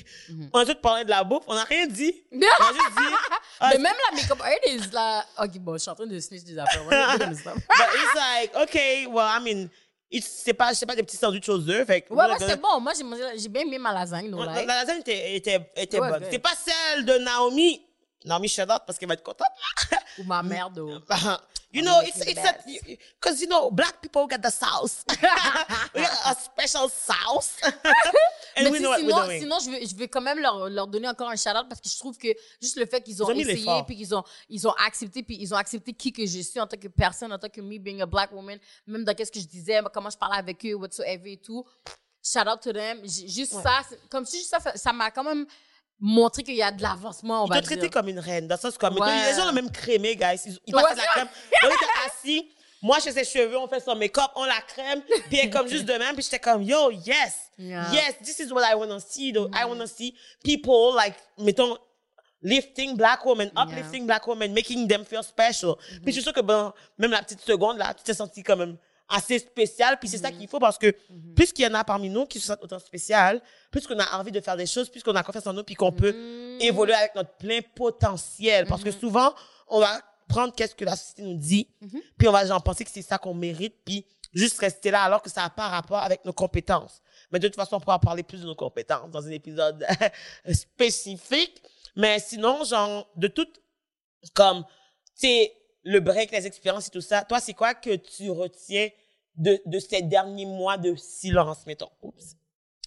on a tout parlé de la bouffe, on n'a rien dit. On a juste dit, [LAUGHS] ah, Mais même la make-up artist, là. Ok, bon, je suis en train de snitch des affaires. [LAUGHS] But it's like, okay, well, I mean, it's- c'est pas, c'est pas des petits sandwichs aux œufs. Fait Ouais, ouais, c'était bon. Moi, j'ai bien aimé ma lasagne, no La, lasagne était, était, était Ouais, bonne. C'était pas celle de Naomi. Naomi, shut up, parce qu'elle va être contente. Ou ma mère de. [LAUGHS] you know, it's, it's because, you know, black people got the sauce. [LAUGHS] we got a special sauce. [LAUGHS] And Mais we know sais, what we're sinon, doing. sinon je, vais, je vais quand même leur, leur donner encore un shout-out parce que je trouve que juste le fait qu'ils ont ont essayé puis qu'ils ont, ils ont accepté puis ils ont accepté qui que je suis en tant que personne, en tant que me being a black woman, même dans qu'est-ce que je disais, comment je parlais avec eux, whatsoever et tout. Shout out to them. J- Juste ça, comme si juste ça, ça m'a quand même montré qu'il y a de l'avancement, on va t'ont dire. comme une reine. Dans le sens comme, Ouais. les gens ont même crémé, guys. Ils, ils Ouais, passaient la crème. Donc, ils étaient assis. Moi, je fais ses cheveux, on fait son make-up, on la crème. Puis elle est comme juste de même. Puis j'étais comme, yo, yes. Yeah. Yes, this is what I want to see. though. I want to see people, like, mettons, lifting black women, uplifting black women, making them feel special. Puis je suis sûre que, ben, même la petite seconde, là, tu t'es senti quand même assez spécial. Puis c'est ça qu'il faut parce que plus qu'il y en a parmi nous qui se sentent autant spécial, plus qu'on a envie de faire des choses, plus qu'on a confiance en nous, puis qu'on peut Mm-hmm. évoluer avec notre plein potentiel. Parce que souvent, on va prendre qu'est-ce que la société nous dit, puis on va genre penser que c'est ça qu'on mérite, puis juste rester là alors que ça n'a pas rapport avec nos compétences. Mais de toute façon, on pourra parler plus de nos compétences dans un épisode [LAUGHS] spécifique. Mais sinon, genre, de tout, comme, tu sais, le break, les expériences et tout ça, toi, c'est quoi que tu retiens de, de ces derniers mois de silence, mettons? Oups.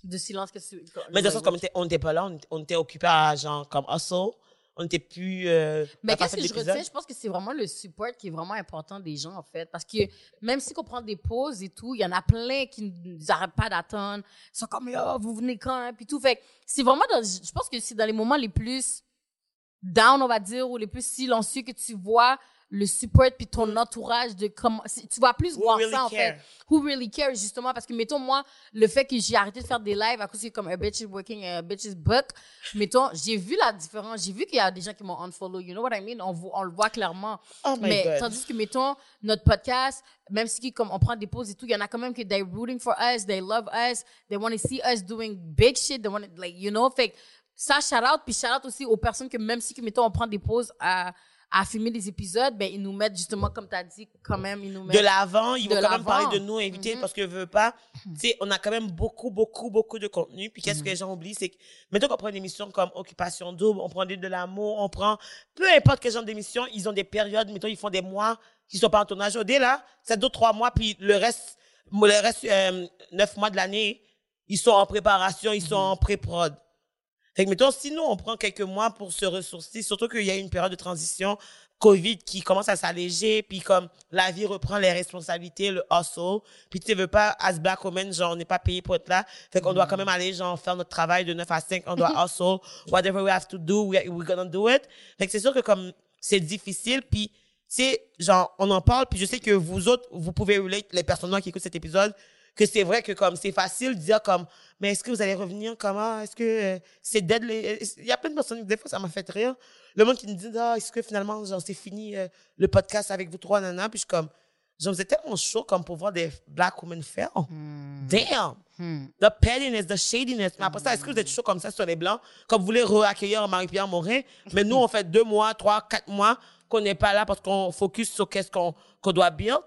De silence que tu. Mais le sens, comme on était- on n'était pas là, on était, occupé à, genre, comme hustle. On n'était plus, euh, Mais qu'est-ce que je retiens? Je pense que c'est vraiment le support qui est vraiment important des gens, en fait. Parce que même si on prend des pauses et tout, il y en a plein qui n'arrêtent pas d'attendre. Ils sont comme, oh, vous venez quand? hein? Puis tout. Fait c'est vraiment dans, je pense que c'est dans les moments les plus down, on va dire, ou les plus silencieux que tu vois le support puis ton entourage de comment tu vas plus Who voir really ça en care? fait who really cares justement parce que mettons moi le fait que j'ai arrêté de faire des lives à cause que comme a bitch is working a bitch is book mettons j'ai vu la différence. J'ai vu qu'il y a des gens qui m'ont unfollow you know what I mean? On, on le voit clairement. Oh my mais God. tandis que mettons notre podcast même si comme on prend des pauses et tout il y en a quand même qui they rooting for us they love us they want to see us doing big shit they want to, like you know? Fait ça shout out puis shout out aussi aux personnes que même si que mettons on prend des pauses à à filmer des épisodes ben ils nous mettent justement comme tu as dit quand même ils nous mettent de l'avant, ils de vont quand même parler de nous, invités, parce que veut pas, tu sais, on a quand même beaucoup, beaucoup, beaucoup de contenu. Puis qu'est-ce que les gens oublient, c'est que, mettons qu'on prend une émission comme Occupation Double, on prend des de l'amour, on prend, peu importe quel genre d'émission, ils ont des périodes, mettons, ils font des mois qui sont pas en tournage. Au dé, là, c'est deux, trois mois, puis le reste, le reste, euh, neuf mois de l'année, ils sont en préparation, ils sont en pré-prod. Fait que, mettons, si nous, on prend quelques mois pour se ressourcer, surtout qu'il y a une période de transition COVID qui commence à s'alléger, puis comme la vie reprend les responsabilités, le hustle, puis tu veux pas, as black women, genre, on n'est pas payé pour être là, fait qu'on doit quand même aller, genre, faire notre travail de 9 à 5, on doit [LAUGHS] hustle, whatever we have to do, we, we're gonna do it. Fait que c'est sûr que comme, c'est difficile, puis c'est, genre, on en parle, puis je sais que vous autres, vous pouvez relate, les personnes qui écoutent cet épisode, que c'est vrai que comme c'est facile de dire comme mais est-ce que vous allez revenir? Comment? Est-ce que euh, c'est dead les- il y a plein de personnes des fois ça m'a fait rire. Le monde qui me dit ah est-ce que finalement genre c'est fini euh, le podcast avec vous trois nana puis je suis comme genre vous êtes tellement chaud comme pour voir des black women faire. Damn! The pettiness the shadiness. Mais après ça est-ce que vous êtes chaud comme ça sur les blancs? Comme vous voulez re-accueillir Marie-Pierre Morin? Mais nous on fait deux mois trois quatre mois qu'on n'est pas là parce qu'on focus sur qu'est-ce qu'on qu'on doit build.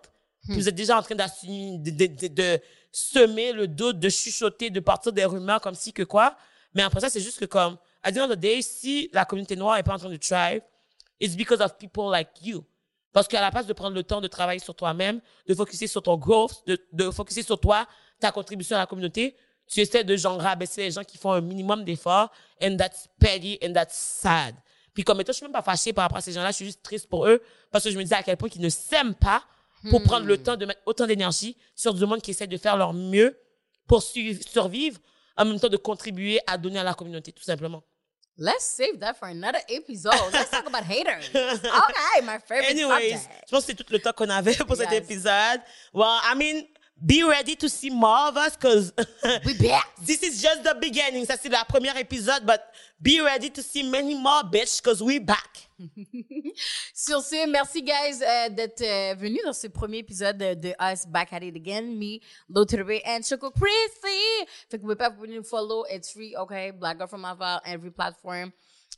Puis vous êtes déjà en train d'assumer, de, de, de, de semer le doute, de chuchoter, de partir des rumeurs comme si que quoi. Mais après ça, c'est juste que comme, à the end of the si la communauté noire est pas en train de thrive, it's because of people like you. Parce qu'à la place de prendre le temps de travailler sur toi-même, de focuser sur ton growth, de, de focuser sur toi, ta contribution à la communauté, tu essaies de genre rabaisser les gens qui font un minimum d'efforts, and that's petty, and that's sad. Puis comme étant, je suis même pas fâchée par rapport à ces gens-là, je suis juste triste pour eux, parce que je me dis à quel point qu'ils ne s'aiment pas pour prendre le temps de mettre autant d'énergie sur du monde qui essaie de faire leur mieux pour survivre, en même temps de contribuer à donner à la communauté, tout simplement. Let's save that for another episode. Let's talk about haters. [LAUGHS] Okay, my favorite Anyways, subject. je pense que c'est tout le temps qu'on avait pour cet Yes. épisode. Well, I mean, be ready to see more of us because We back. [LAUGHS] this is just the beginning. Ça, c'est la première épisode, but be ready to see many more, bitch, because we back. [LAUGHS] Sur ce, merci guys euh, d'être euh, venus dans ce premier épisode de, de Us Back at It Again. Me, Loturbe and Choco Chrissy. Fait que vous pouvez pas vous nous follow. It's free, okay? Black Girl from Laval, every platform.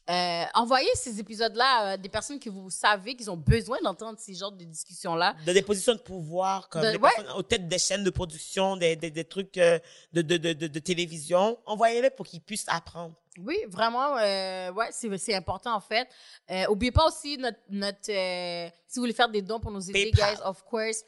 Euh, envoyez ces épisodes-là à des personnes que vous savez qu'ils ont besoin d'entendre ces genres de discussions-là. De des positions de pouvoir, comme De- des ouais. personnes aux têtes des chaînes de production, des, des, des trucs euh, de, de, de, télévision. Envoyez-les pour qu'ils puissent apprendre. Oui, vraiment, euh, ouais, c'est, c'est important en fait. Euh, oubliez pas aussi notre, notre si vous voulez faire des dons pour nous aider, PayPal. guys, of course,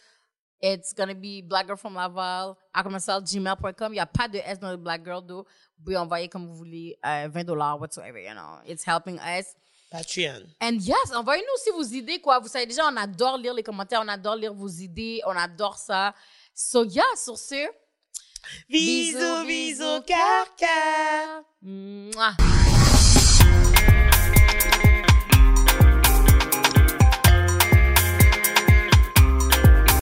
it's gonna be Black Girl from Laval à gmail.com. Il n'y a pas de S dans le Black Girl, though. Vous pouvez envoyer comme vous voulez, euh, 20 dollars, whatsoever, you know. It's helping us. Patreon. And yes, envoyez-nous aussi vos idées, quoi. Vous savez déjà, on adore lire les commentaires, on adore lire vos idées, on adore ça. So yeah, sur ce, Bisous, bisous, car, car. Mouah.